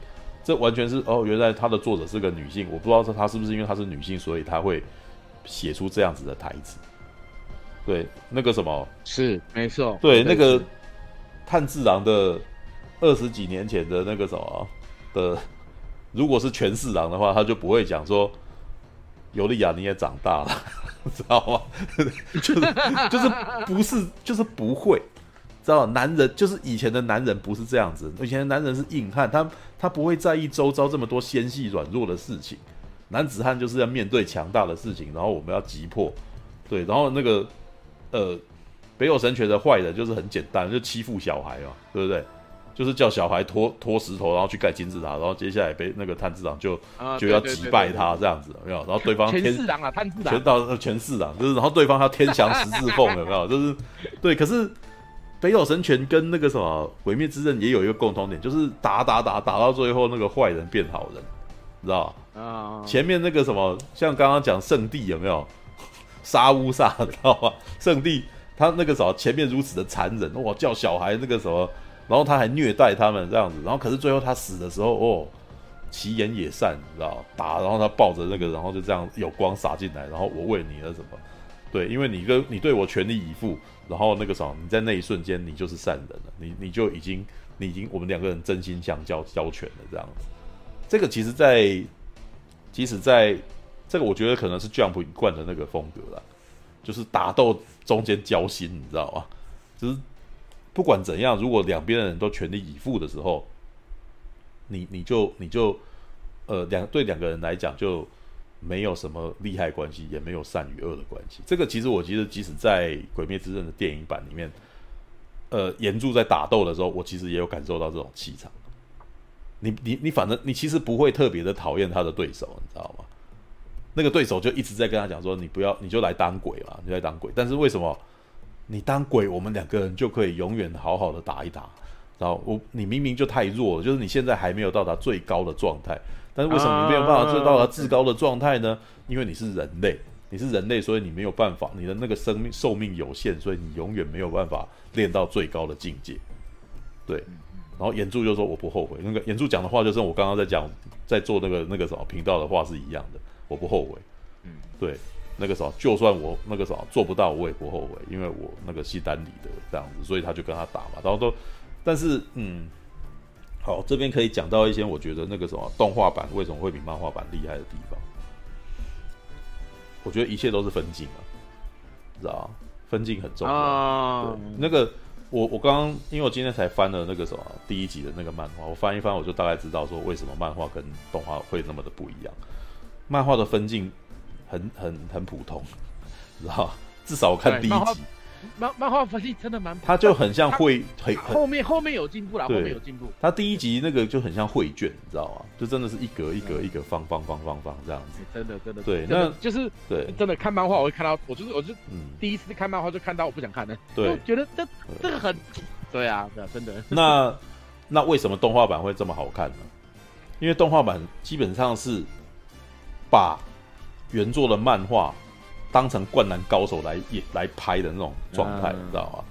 这完全是哦，原来他的作者是个女性，我不知道说他是不是因为她是女性，所以她会写出这样子的台词。对，那个什么是没错。对，那个炭治郎的二十几年前的那个什么的，如果是全四郎的话，他就不会讲说尤利亚你也长大了，[laughs] 知道吗？[laughs] 就是就是不是就是不会，知道？男人就是以前的男人不是这样子，以前的男人是硬汉，他他不会在意周遭这么多纤细软弱的事情，男子汉就是要面对强大的事情，然后我们要击破，对，然后那个。呃，北斗神拳的坏人就是很简单，就欺负小孩嘛，对不对？就是叫小孩拖拖石头，然后去盖金字塔，然后接下来被那个炭治郎就就要击败他这样子，有没有？然后对方天郎啊，炭治郎全到全四郎，就是然后对方要天降十字凤，有没有？[laughs] 就是对，可是北斗神拳跟那个什么毁灭之刃也有一个共同点，就是打打打打到最后那个坏人变好人，知道吧？啊，前面那个什么，像刚刚讲圣地有没有？[laughs] 杀乌萨，知道吧？圣地他那个时候前面如此的残忍，哇，叫小孩那个什么，然后他还虐待他们这样子，然后可是最后他死的时候，哦，其言也善，你知道打，然后他抱着那个，然后就这样有光洒进来，然后我为你了什么？对，因为你跟你对我全力以赴，然后那个时候你在那一瞬间你就是善人了，你你就已经你已经我们两个人真心相交交全了这样子。这个其实在，即使在。这个我觉得可能是 Jump 一贯的那个风格啦，就是打斗中间交心，你知道吗？就是不管怎样，如果两边的人都全力以赴的时候，你你就你就呃两对两个人来讲就没有什么利害关系，也没有善与恶的关系。这个其实我觉得，即使在《鬼灭之刃》的电影版里面，呃，岩柱在打斗的时候，我其实也有感受到这种气场。你你你，反正你其实不会特别的讨厌他的对手，你知道吗？那个对手就一直在跟他讲说：“你不要，你就来当鬼嘛，你来当鬼。”但是为什么你当鬼，我们两个人就可以永远好好的打一打。然后我你明明就太弱了，就是你现在还没有到达最高的状态，但是为什么你没有办法做到达至高的状态呢？因为你是人类，你是人类，所以你没有办法，你的那个生命寿命有限，所以你永远没有办法练到最高的境界。对，然后炎柱就说我不后悔，那个炎柱讲的话就是我刚刚在讲，在做那个那个什么频道的话是一样的，我不后悔。嗯，对，那个时候就算我那个时候做不到，我也不后悔，因为我那个西单里的这样子，所以他就跟他打嘛，然后都。但是，嗯，好，这边可以讲到一些我觉得那个什么动画版为什么会比漫画版厉害的地方。我觉得一切都是分镜啊，知道吗？分镜很重要。Uh... 对，那个我我刚刚因为我今天才翻了那个什么第一集的那个漫画，我翻一翻我就大概知道说为什么漫画跟动画会那么的不一样。漫画的分镜很很很普通，知道吗？至少我看第一集。漫漫画分镜真的蛮，他就很像绘，很后面后面有进步了，后面有进步。他第一集那个就很像绘卷，你知道吗？就真的是一格一格一格方方方方方这样子。真的真的对，那就是对，真的看漫画我会看到，我就是我就嗯，第一次看漫画就看到我不想看的，对，觉得这这个很，对啊，对啊，真的。那那为什么动画版会这么好看呢？因为动画版基本上是把原作的漫画。当成灌篮高手来演来拍的那种状态，你知道吗？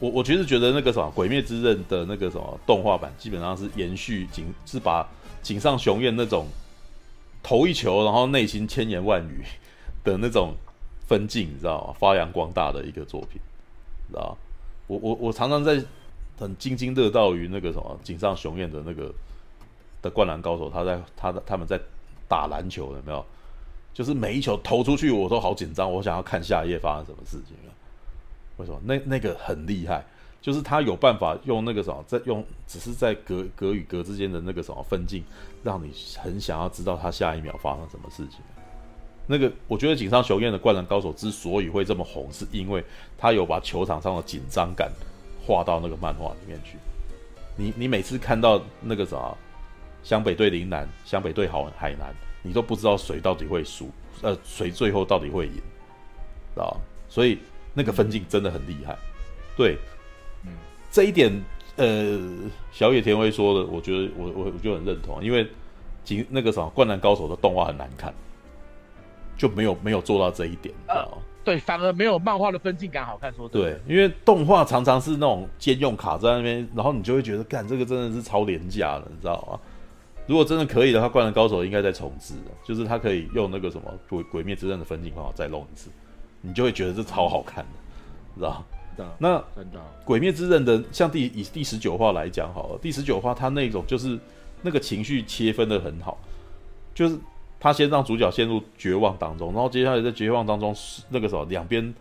我我其实觉得那个什么《鬼灭之刃》的那个什么动画版，基本上是延续井是把井上雄彦那种投一球，然后内心千言万语的那种分镜，你知道吗？发扬光大的一个作品，知道吗？我我我常常在很津津乐道于那个什么井上雄彦的那个的灌篮高手，他在他的他们在打篮球，有没有？就是每一球投出去，我都好紧张，我想要看下一页发生什么事情了。为什么？那那个很厉害，就是他有办法用那个什么，在用只是在格格与格之间的那个什么分镜，让你很想要知道他下一秒发生什么事情。那个我觉得井上雄彦的《灌篮高手》之所以会这么红，是因为他有把球场上的紧张感画到那个漫画里面去。你你每次看到那个什么，湘北对陵南，湘北对好海南。你都不知道谁到底会输，呃，谁最后到底会赢，知道？所以那个分镜真的很厉害。对，嗯，这一点，呃，小野田辉说的，我觉得我我我就很认同，因为仅那个什么《灌篮高手》的动画很难看，就没有没有做到这一点，知道？呃，对，反而没有漫画的分镜感好看。说对，因为动画常常是那种兼用卡在那边，然后你就会觉得，干这个真的是超廉价的，你知道吗？如果真的可以的话，《灌篮高手》应该再重置的，就是他可以用那个什么《鬼鬼灭之刃》的分镜方法再弄一次，你就会觉得这超好看的，知道？那《鬼灭之刃》的像第以第十九话来讲好了，第十九话他那种就是那个情绪切分的很好，就是他先让主角陷入绝望当中，然后接下来在绝望当中那个什么两边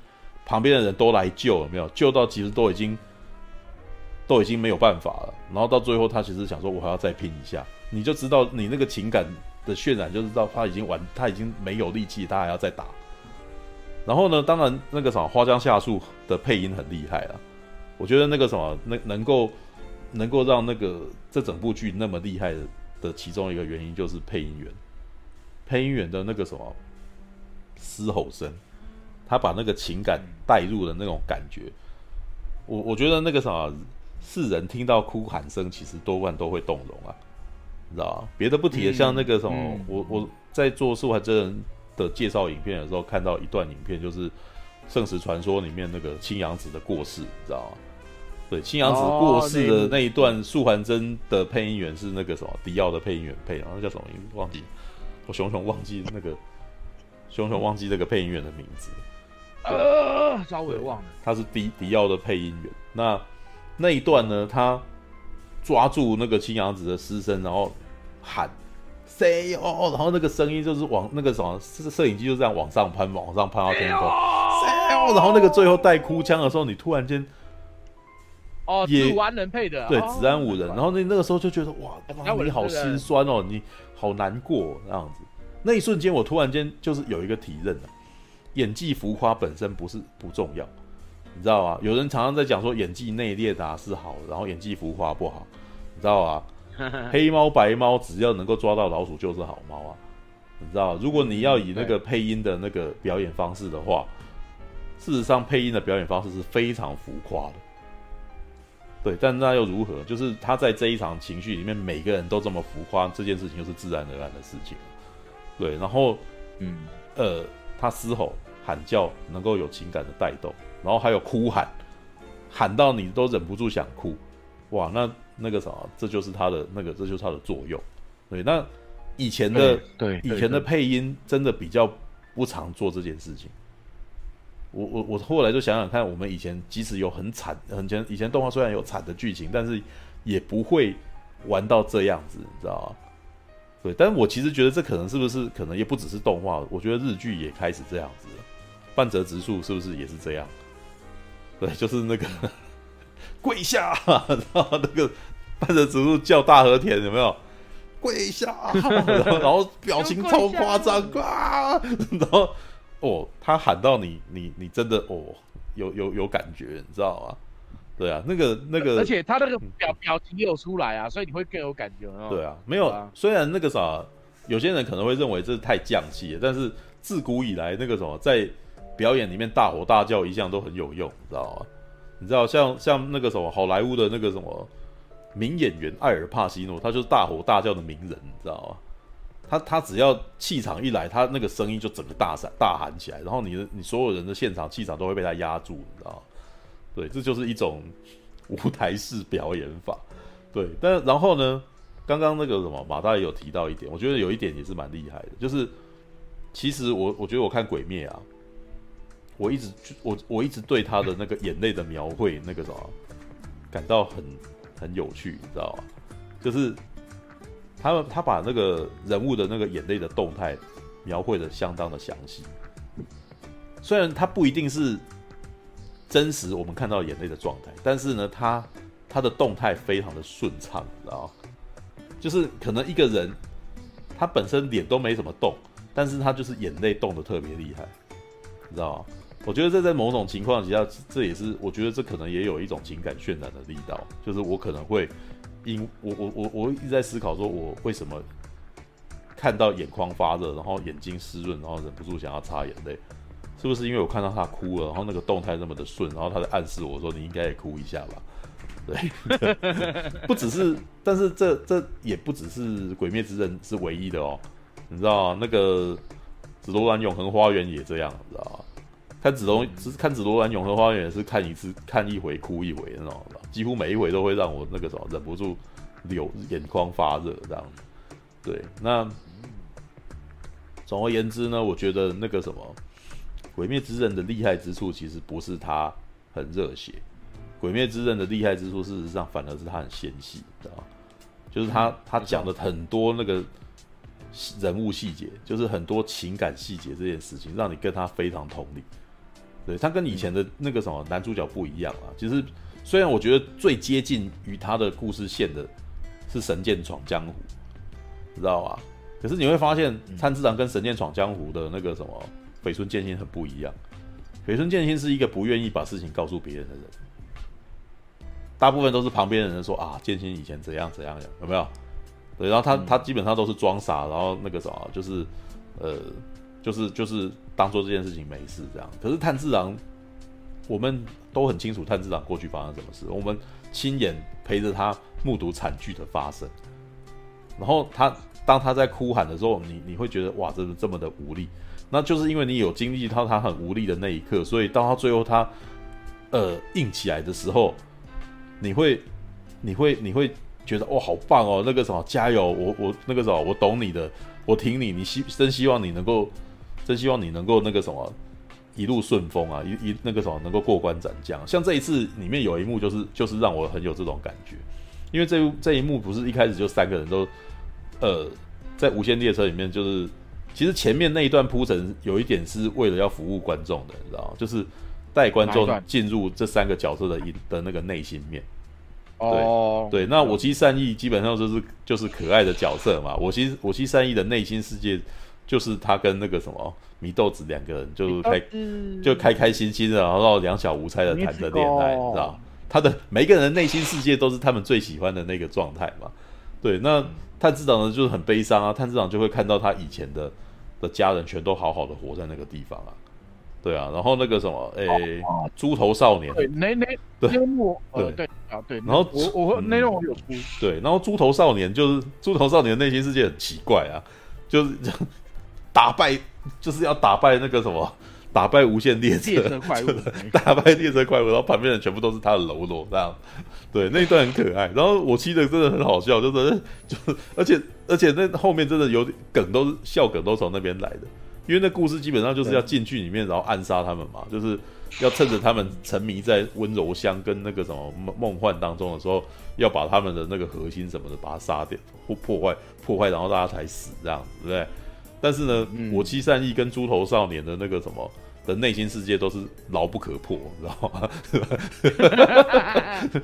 旁边的人都来救，有没有？救到其实都已经都已经没有办法了，然后到最后他其实想说，我还要再拼一下。你就知道你那个情感的渲染，就知道他已经完，他已经没有力气，他还要再打。然后呢，当然那个什么花江夏树的配音很厉害啊。我觉得那个什么能能够能够让那个这整部剧那么厉害的的其中一个原因，就是配音员，配音员的那个什么嘶吼声，他把那个情感带入的那种感觉，我我觉得那个什么世人听到哭喊声，其实多半都会动容啊。你知道别的不提了，像那个什么，嗯、我我在做素还真人的介绍影片的时候，看到一段影片，就是《圣石传说》里面那个青阳子的过世，你知道吗？对，青阳子过世的那一段，素还真的配音员是那个什么迪奥的配音员配，然后叫什么名字忘记，我熊熊忘记那个熊熊忘记那个配音员的名字，呃，稍微忘了，他是迪迪奥的配音员。那那一段呢，他。抓住那个青阳子的尸身，然后喊 “say 哦”，然后那个声音就是往那个什么，摄摄影机就这样往上攀，往上攀到天空，say 哦，然后那个最后带哭腔的时候，你突然间哦，也子安人配的，对，子安五人，然后那那个时候就觉得哇，你好心酸哦，你好难过那样子，那一瞬间我突然间就是有一个体认了，演技浮夸本身不是不重要。你知道吗？有人常常在讲说演技内敛啊是好，然后演技浮夸不好，你知道啊？[laughs] 黑猫白猫只要能够抓到老鼠就是好猫啊，你知道？如果你要以那个配音的那个表演方式的话，事实上配音的表演方式是非常浮夸的。对，但那又如何？就是他在这一场情绪里面，每个人都这么浮夸，这件事情就是自然而然的事情。对，然后，嗯，呃，他嘶吼、喊叫，能够有情感的带动，然后还有哭喊，喊到你都忍不住想哭，哇，那那个啥，这就是它的那个，这就是它的作用。对，那以前的对，以前的配音真的比较不常做这件事情。我我我后来就想想看，我们以前即使有很惨，很前以前动画虽然有惨的剧情，但是也不会玩到这样子，你知道吗？对，但我其实觉得这可能是不是可能也不只是动画，我觉得日剧也开始这样子了。半泽直树是不是也是这样？对，就是那个跪下，[laughs] 然后那个半泽直树叫大和田有没有？跪下，[laughs] 然后表情超夸张 [laughs] 啊，然后。哦，他喊到你，你你真的哦，有有有感觉，你知道吗？对啊，那个那个，而且他那个表表情也有出来啊，所以你会更有感觉哦。对啊，没有，啊、虽然那个啥，有些人可能会认为这是太降气了，但是自古以来那个什么，在表演里面大吼大叫一向都很有用，你知道吗？你知道像像那个什么好莱坞的那个什么名演员艾尔帕西诺，他就是大吼大叫的名人，你知道吗？他他只要气场一来，他那个声音就整个大闪大喊起来，然后你的你所有人的现场气场都会被他压住，你知道吗？对，这就是一种舞台式表演法。对，但然后呢，刚刚那个什么马大爷有提到一点，我觉得有一点也是蛮厉害的，就是其实我我觉得我看鬼灭啊，我一直我我一直对他的那个眼泪的描绘那个什么感到很很有趣，你知道吗？就是。他他把那个人物的那个眼泪的动态描绘得相当的详细，虽然他不一定是真实我们看到眼泪的状态，但是呢，他他的动态非常的顺畅，你知道吗？就是可能一个人他本身脸都没怎么动，但是他就是眼泪动得特别厉害，你知道吗？我觉得这在某种情况下，这也是我觉得这可能也有一种情感渲染的力道，就是我可能会。因我我我我一直在思考，说我为什么看到眼眶发热，然后眼睛湿润，然后忍不住想要擦眼泪，是不是因为我看到他哭了，然后那个动态那么的顺，然后他在暗示我说你应该也哭一下吧？对，[laughs] 不只是，但是这这也不只是《鬼灭之刃》是唯一的哦，你知道那个《紫罗兰永恒花园》也这样，你知道吗？看紫龙，只是看紫罗兰永恒花园也是看一次看一回哭一回那种，几乎每一回都会让我那个什么忍不住流眼眶发热这样。对，那总而言之呢，我觉得那个什么《鬼灭之刃》的厉害之处，其实不是它很热血，《鬼灭之刃》的厉害之处，事实上反而是它很纤细，知道吗？就是他他讲的很多那个人物细节，就是很多情感细节这件事情，让你跟他非常同理。对，他跟以前的那个什么男主角不一样啊。其实，虽然我觉得最接近于他的故事线的是《神剑闯江湖》，知道吧？可是你会发现，参知长跟《神剑闯江湖》的那个什么绯村剑心很不一样。绯村剑心是一个不愿意把事情告诉别人的人，大部分都是旁边的人说啊，剑心以前怎样怎样，有没有？对，然后他他基本上都是装傻，然后那个什么就是呃。就是就是当做这件事情没事这样，可是炭治郎，我们都很清楚炭治郎过去发生什么事，我们亲眼陪着他目睹惨剧的发生，然后他当他在哭喊的时候，你你会觉得哇，真的这么的无力，那就是因为你有经历到他很无力的那一刻，所以到他最后他呃硬起来的时候，你会你会你会觉得哇，好棒哦，那个什么加油，我我那个什么我懂你的，我挺你，你希真希望你能够。真希望你能够那个什么一路顺风啊，一一那个什么能够过关斩将。像这一次里面有一幕就是就是让我很有这种感觉，因为这这一幕不是一开始就三个人都呃在无限列车里面，就是其实前面那一段铺陈有一点是为了要服务观众的，你知道吗？就是带观众进入这三个角色的一的那个内心面。对对，那我妻善意基本上就是就是可爱的角色嘛，我其实我妻善意的内心世界。就是他跟那个什么祢豆子两个人就开就开开心心的，然后两小无猜的谈着恋爱，你知道？他的每一个人的内心世界都是他们最喜欢的那个状态嘛。对，那炭治郎呢就是很悲伤啊，炭治郎就会看到他以前的的家人全都好好的活在那个地方啊。对啊，然后那个什么，诶，猪头少年，对，那那对。对。啊对，然后我我那幕我有出，对，然后猪头少年就是猪头少年的内心世界很奇怪啊，就是打败就是要打败那个什么。打败无限列车，列车怪物，[laughs] 打败列车怪物，然后旁边的人全部都是他的喽啰，这样，对，那一段很可爱。然后我记得真的很好笑，就是 [laughs] 就是而且而且那后面真的有点梗，都是笑梗，都从那边来的。因为那故事基本上就是要进去里面，然后暗杀他们嘛，就是要趁着他们沉迷在温柔乡跟那个什么梦梦幻当中的时候，要把他们的那个核心什么的把它杀掉或破坏破坏，然后大家才死这样子，对不对？但是呢，嗯、我妻善意跟猪头少年的那个什么。的内心世界都是牢不可破，你知道吗？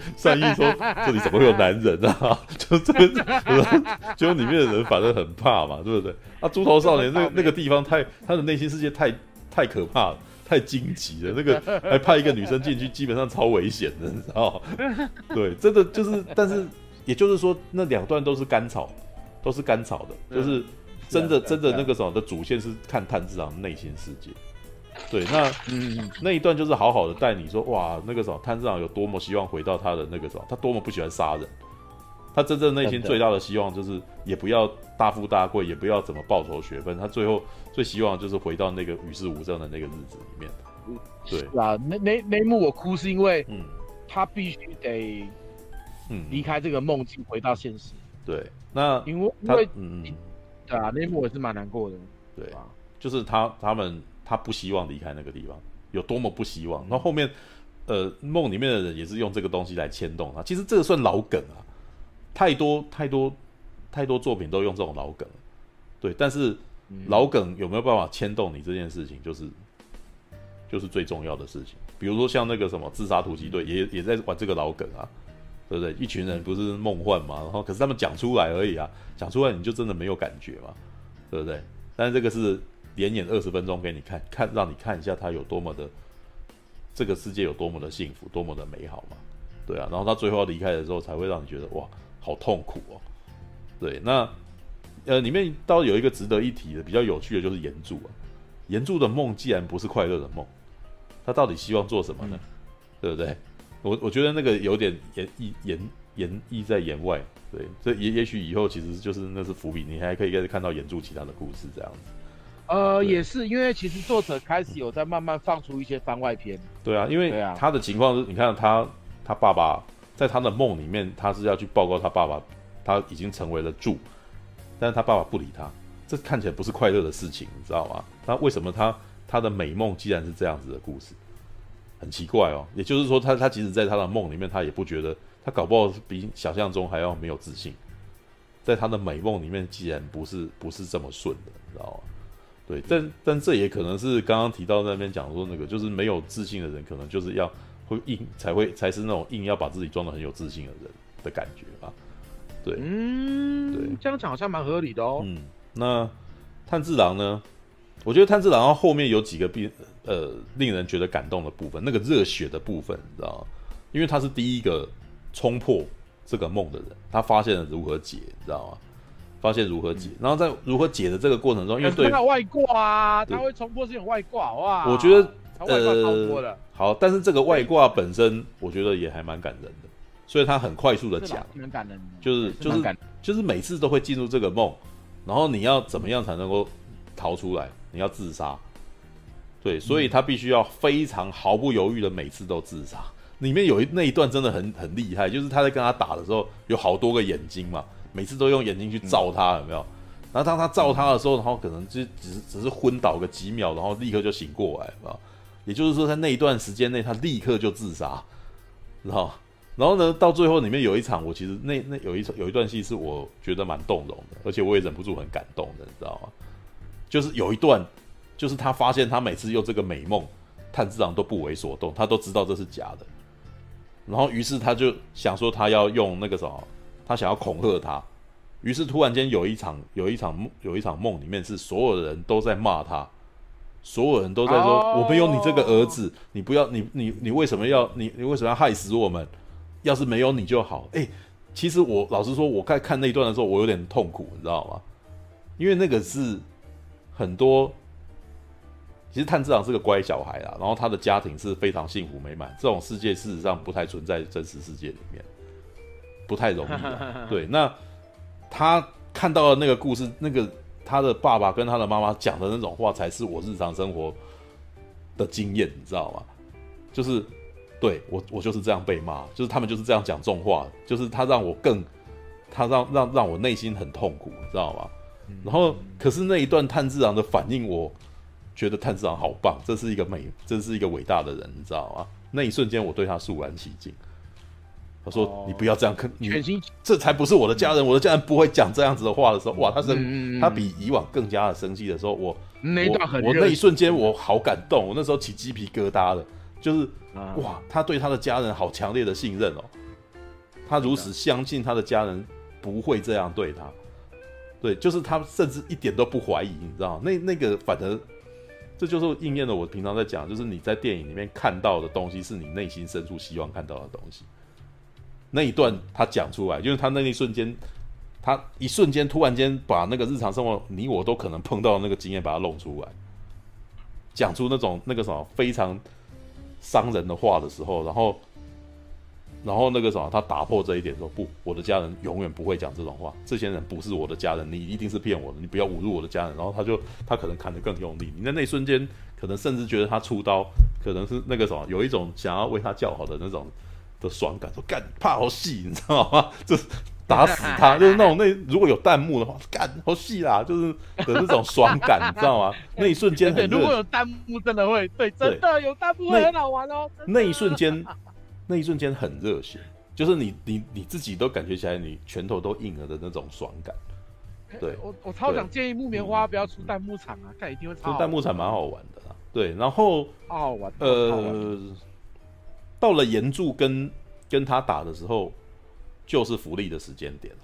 [laughs] 善意说：“这里怎么会有男人啊？” [laughs] 就这个，就里面的人反正很怕嘛，对不对？啊，猪头少年那那个地方太，他的内心世界太太可怕了，太荆棘了。那个还派一个女生进去，基本上超危险的，你知道吗？对，真的就是，但是也就是说，那两段都是甘草，都是甘草的，就是真的真的那个什么的主线是看炭治郎内心世界。对，那嗯，那一段就是好好的带你说，哇，那个什么，炭治郎有多么希望回到他的那个什么，他多么不喜欢杀人，他真正内心最大的希望就是也不要大富大贵，也不要怎么报仇雪恨，他最后最希望就是回到那个与世无争的那个日子里面。对，啊，那那那一幕我哭是因为，嗯，他必须得，嗯，离开这个梦境，回到现实。对，那因为因为嗯，对啊，那一幕我是蛮难过的。对啊，就是他他们。他不希望离开那个地方，有多么不希望。那后后面，呃，梦里面的人也是用这个东西来牵动他。其实这个算老梗啊，太多太多太多作品都用这种老梗。对，但是老梗有没有办法牵动你这件事情，就是就是最重要的事情。比如说像那个什么自杀突击队，也也在玩这个老梗啊，对不对？一群人不是梦幻嘛，然后可是他们讲出来而已啊，讲出来你就真的没有感觉嘛，对不对？但是这个是。连演二十分钟给你看看，让你看一下他有多么的这个世界有多么的幸福，多么的美好嘛？对啊，然后他最后要离开的时候，才会让你觉得哇，好痛苦哦。对，那呃，里面倒有一个值得一提的，比较有趣的就是岩柱啊。岩柱的梦既然不是快乐的梦，他到底希望做什么呢？嗯、对不对？我我觉得那个有点言意言言意在言外。对，这也也许以后其实就是那是伏笔，你还可以再看到炎柱其他的故事这样子。呃，也是因为其实作者开始有在慢慢放出一些番外篇。对啊，因为他的情况是，你看他他爸爸在他的梦里面，他是要去报告他爸爸他已经成为了柱，但是他爸爸不理他，这看起来不是快乐的事情，你知道吗？那为什么他他的美梦既然是这样子的故事，很奇怪哦。也就是说他，他他即使在他的梦里面，他也不觉得他搞不好比想象中还要没有自信，在他的美梦里面，既然不是不是这么顺的，你知道吗？对，但但这也可能是刚刚提到那边讲说那个，就是没有自信的人，可能就是要会硬才会才是那种硬要把自己装得很有自信的人的感觉吧。对，嗯，对，这样讲好像蛮合理的哦。嗯，那炭治郎呢？我觉得炭治郎后面有几个必呃令人觉得感动的部分，那个热血的部分，你知道吗？因为他是第一个冲破这个梦的人，他发现了如何解，你知道吗？发现如何解，然后在如何解的这个过程中，因为对他外挂啊，他会冲破这种外挂哇。我觉得呃，好，但是这个外挂本身，我觉得也还蛮感人的，所以他很快速的讲，蛮感人就是就是就是每次都会进入这个梦，然后你要怎么样才能够逃出来？你要自杀，对，所以他必须要非常毫不犹豫的每次都自杀。里面有一那一段真的很很厉害，就是他在跟他打的时候，有好多个眼睛嘛。每次都用眼睛去照他，有没有？然后当他照他的时候，然后可能就只是只是昏倒个几秒，然后立刻就醒过来，啊？也就是说，在那一段时间内，他立刻就自杀，知道？然后呢，到最后里面有一场，我其实那那有一有一段戏是我觉得蛮动容的，而且我也忍不住很感动的，你知道吗？就是有一段，就是他发现他每次用这个美梦，炭治郎都不为所动，他都知道这是假的，然后于是他就想说，他要用那个什么。他想要恐吓他，于是突然间有一场有一场梦有一场梦里面是所有的人都在骂他，所有人都在说、oh. 我没有你这个儿子，你不要你你你为什么要你你为什么要害死我们？要是没有你就好。哎，其实我老实说，我在看那一段的时候，我有点痛苦，你知道吗？因为那个是很多其实炭治郎是个乖小孩啦，然后他的家庭是非常幸福美满，这种世界事实上不太存在真实世界里面，不太容易啊。[laughs] 对，那他看到的那个故事，那个他的爸爸跟他的妈妈讲的那种话，才是我日常生活的经验，你知道吗？就是对我，我就是这样被骂，就是他们就是这样讲重话，就是他让我更，他让让让我内心很痛苦，你知道吗？然后，可是那一段炭治郎的反应，我觉得炭治郎好棒，这是一个美，这是一个伟大的人，你知道吗？那一瞬间，我对他肃然起敬。他说：“哦、你不要这样，你全心，这才不是我的家人，我的家人不会讲这样子的话的时候，哇，他生，嗯、他比以往更加的生气的时候，我那我我那一瞬间我好感动，我那时候起鸡皮疙瘩了，就是哇，他对他的家人好强烈的信任哦，他如此相信他的家人不会这样对他。”对，就是他甚至一点都不怀疑，你知道那那个反而，这就是应验了我平常在讲，就是你在电影里面看到的东西，是你内心深处希望看到的东西。那一段他讲出来，就是他那一瞬间，他一瞬间突然间把那个日常生活你我都可能碰到的那个经验把它弄出来，讲出那种那个什么非常伤人的话的时候，然后。然后那个什么，他打破这一点说不，我的家人永远不会讲这种话。这些人不是我的家人，你一定是骗我的，你不要侮辱我的家人。然后他就他可能砍得更用力，你在那一瞬间可能甚至觉得他出刀，可能是那个什么，有一种想要为他叫好的那种的爽感，说干怕好戏，你知道吗？[laughs] [laughs] 就是打死他，就是那种那如果有弹幕的话，干好戏啦，就是的那种爽感，你知道吗？[laughs] 那一瞬间很，如果有弹幕真的会对，真的有弹幕会很好玩哦。那一瞬间。那一瞬间很热血，就是你你你自己都感觉起来你拳头都硬了的那种爽感。对，我我超想建议木棉花不要出弹幕场啊，看、嗯、一定会超。弹幕场蛮好玩的啦。对，然后好好玩。呃，到了岩柱跟跟他打的时候，就是福利的时间点了，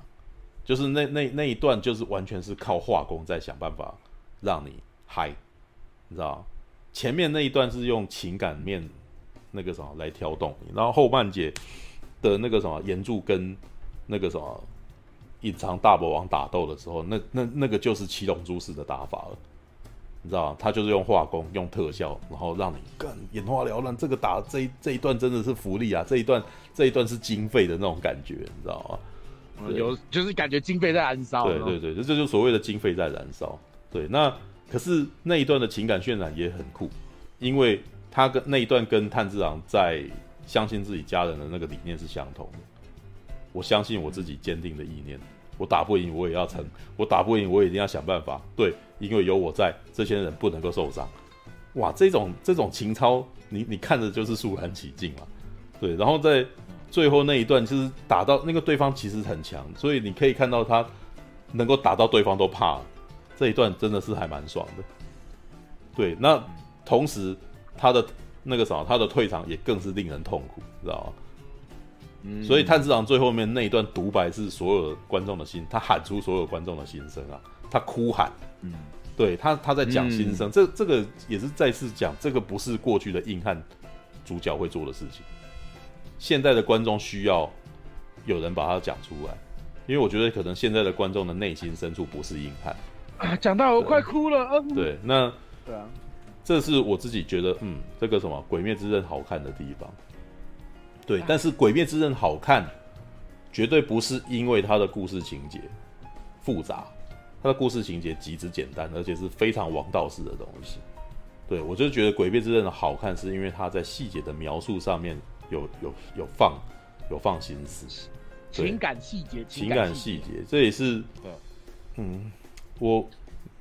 就是那那那一段就是完全是靠画工在想办法让你嗨，你知道前面那一段是用情感面。那个什么来挑动你，然后后半节的那个什么炎柱跟那个什么隐藏大魔王打斗的时候，那那那个就是七龙珠式的打法了，你知道吗？他就是用画工、用特效，然后让你更眼花缭乱。这个打这一这一段真的是福利啊！这一段这一段是经费的那种感觉，你知道吗？有就是感觉经费在燃烧。对对对，这就是所谓的经费在燃烧。对，那可是那一段的情感渲染也很酷，因为。他跟那一段跟炭治郎在相信自己家人的那个理念是相同的。我相信我自己坚定的意念，我打不赢我也要撑，我打不赢我也一定要想办法。对，因为有我在，这些人不能够受伤。哇，这种这种情操，你你看着就是肃然起敬嘛。对，然后在最后那一段，就是打到那个对方其实很强，所以你可以看到他能够打到对方都怕了。这一段真的是还蛮爽的。对，那同时。他的那个啥，他的退场也更是令人痛苦，知道吗？嗯，所以炭治郎最后面那一段独白是所有观众的心，他喊出所有观众的心声啊，他哭喊，嗯，对他他在讲心声，嗯，这这个也是再次讲，这个不是过去的硬汉主角会做的事情，现在的观众需要有人把它讲出来，因为我觉得可能现在的观众的内心深处不是硬汉。啊，讲到我快哭了，对，对，那对啊。这是我自己觉得，嗯，这个什么《鬼灭之刃》好看的地方，对。但是《鬼灭之刃》好看，绝对不是因为它的故事情节复杂，它的故事情节极之简单，而且是非常王道式的东西。对，我就觉得《鬼灭之刃》的好看，是因为它在细节的描述上面有有有放有放心思，情感细节，情感细节，这也是，嗯，我。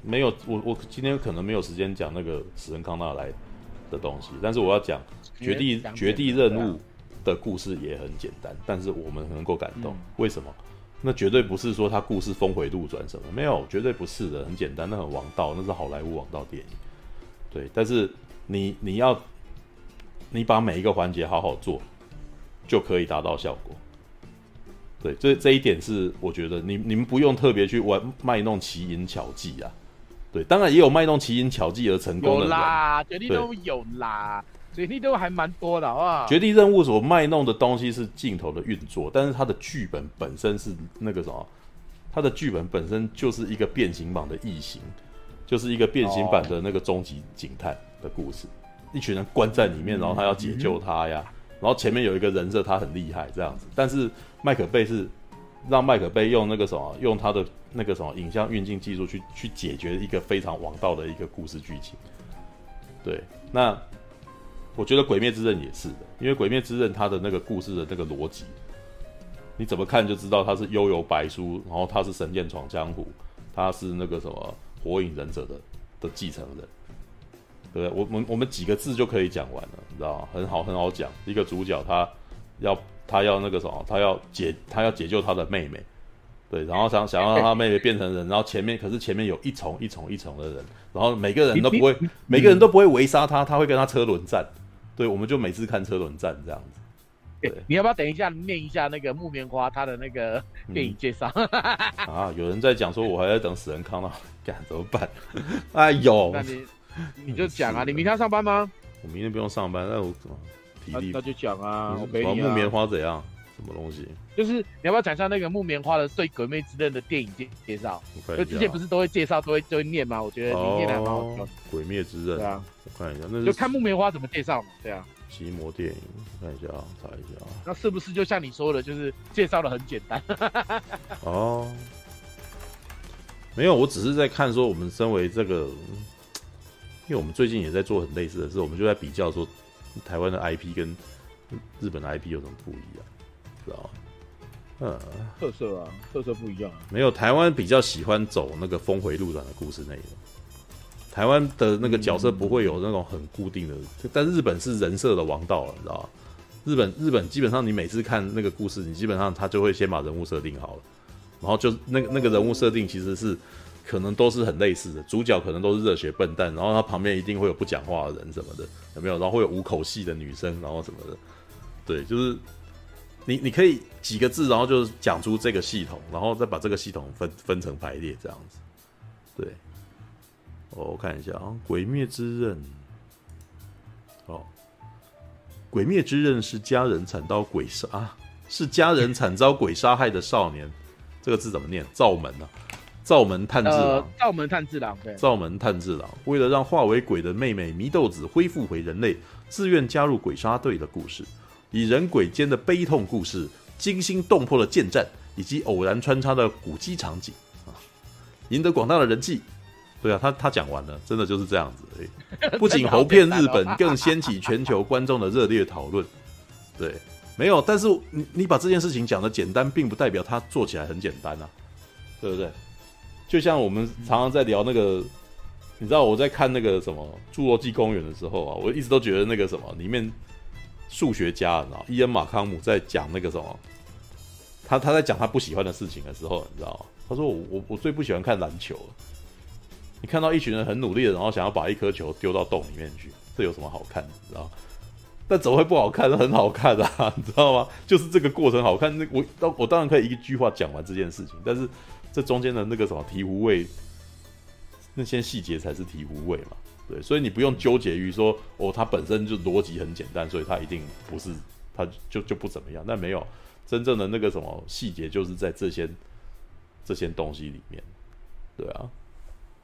没有，我我今天可能没有时间讲那个史恩康纳来的东西，但是我要讲绝地绝地任务的故事也很简单，但是我们能够感动，为什么？那绝对不是说他故事峰回路转什么，没有，绝对不是的，很简单，那很王道，那是好莱坞王道电影。对，但是你你要你把每一个环节好好做，就可以达到效果。对，这这一点是我觉得你你们不用特别去玩卖弄奇淫巧技啊。对，当然也有卖弄奇淫巧技而成功的。有啦，绝地任务有啦，绝地任务还蛮多的，好不好？绝地任务所卖弄的东西是镜头的运作，但是它的剧本本身是那个什么？它的剧本本身就是一个变形版的异形，就是一个变形版的那个终极警探，的故事，一群人关在里面，然后他要解救他呀，然后前面有一个人设他很厉害这样子，但是麦可贝是让麦可贝用那个什么，用他的那个什么影像运镜技术去去解决一个非常王道的一个故事剧情。对，那我觉得《鬼灭之刃》也是的，因为《鬼灭之刃》它的那个故事的那个逻辑，你怎么看就知道他是幽游白书，然后他是神剑闯江湖，他是那个什么火影忍者的的继承人。对，我们我们几个字就可以讲完了，你知道吗？很好，很好讲。一个主角他要他要那个什么，他要解他要解救他的妹妹，对，然后想想要让他妹妹变成人，然后前面可是前面有一重一重一重的人，然后每个人都不会，每个人都不会围杀他，他会跟他车轮战。对，我们就每次看车轮战这样子。对，你要不要等一下念一下那个木棉花他的那个电影介绍？嗯、[laughs] 啊，有人在讲说，我还在等死人康纳，[laughs] 干怎么办？[laughs] 哎呦！那你就讲啊，你明天要上班吗？我明天不用上班，那我怎么体力？那就讲啊，我给你啊。木棉花怎样？什么东西？就是你要不要讲一下那个木棉花的对《鬼魅之刃》的电影介介绍？就之前不是都会介绍，都会都会念吗？我觉得你念的还蛮好听。《鬼灭之刃》对啊，我看一下，那就看木棉花怎么介绍嘛。对啊，奇魔电影，看一下啊，查一下啊。那是不是就像你说的，就是介绍的很简单？[laughs] 哦，没有，我只是在看说，我们身为这个。因为我们最近也在做很类似的事，我们就在比较说，台湾的 IP 跟日本的 IP 有什么不一样，知道吗？嗯，特色啊，特色不一样啊。没有，台湾比较喜欢走那个峰回路转的故事内容。台湾的那个角色不会有那种很固定的，嗯、但日本是人设的王道了，你知道吗？日本日本基本上你每次看那个故事，你基本上他就会先把人物设定好了，然后就那个那个人物设定其实是。可能都是很类似的，主角可能都是热血笨蛋，然后他旁边一定会有不讲话的人什么的，有没有？然后会有五口戏的女生，然后什么的，对，就是你你可以几个字，然后就是讲出这个系统，然后再把这个系统分分成排列这样子，对。我看一下啊，《鬼灭之刃》哦，《鬼灭之刃》是家人惨遭鬼杀啊，是家人惨遭鬼杀害的少年，这个字怎么念？灶门啊。灶门炭治郎，灶、呃、门炭治郎，对，灶门炭治郎为了让化为鬼的妹妹祢豆子恢复回人类，自愿加入鬼杀队的故事，以人鬼间的悲痛故事、惊心动魄的剑战以及偶然穿插的古迹场景啊，赢得广大的人气。对啊，他他讲完了，真的就是这样子。[laughs] 不仅猴骗日本，更掀起全球观众的热烈讨论。对，没有，但是你你把这件事情讲的简单，并不代表他做起来很简单啊，对不对？就像我们常常在聊那个，你知道我在看那个什么《侏罗纪公园》的时候啊，我一直都觉得那个什么里面数学家，你知道伊恩马康姆在讲那个什么，他他在讲他不喜欢的事情的时候，你知道？他说我我我最不喜欢看篮球。你看到一群人很努力的，然后想要把一颗球丢到洞里面去，这有什么好看的？你知道？但怎么会不好看？很好看啊，你知道吗？就是这个过程好看。那我当我当然可以一句话讲完这件事情，但是。这中间的那个什么醍醐味，那些细节才是醍醐味嘛，对，所以你不用纠结于说哦，它本身就逻辑很简单，所以它一定不是，它就就不怎么样。但没有真正的那个什么细节，就是在这些这些东西里面，对啊。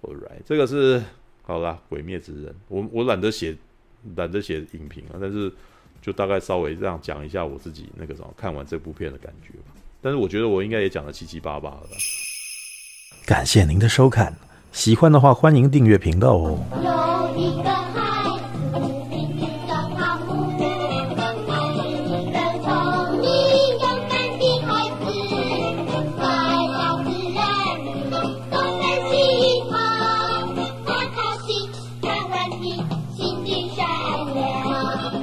All right，这个是好啦，《鬼灭之刃》，我我懒得写懒得写影评啊，但是就大概稍微这样讲一下我自己那个什么看完这部片的感觉吧。但是我觉得我应该也讲得七七八八了。感谢您的收看。喜欢的话欢迎订阅频道哦。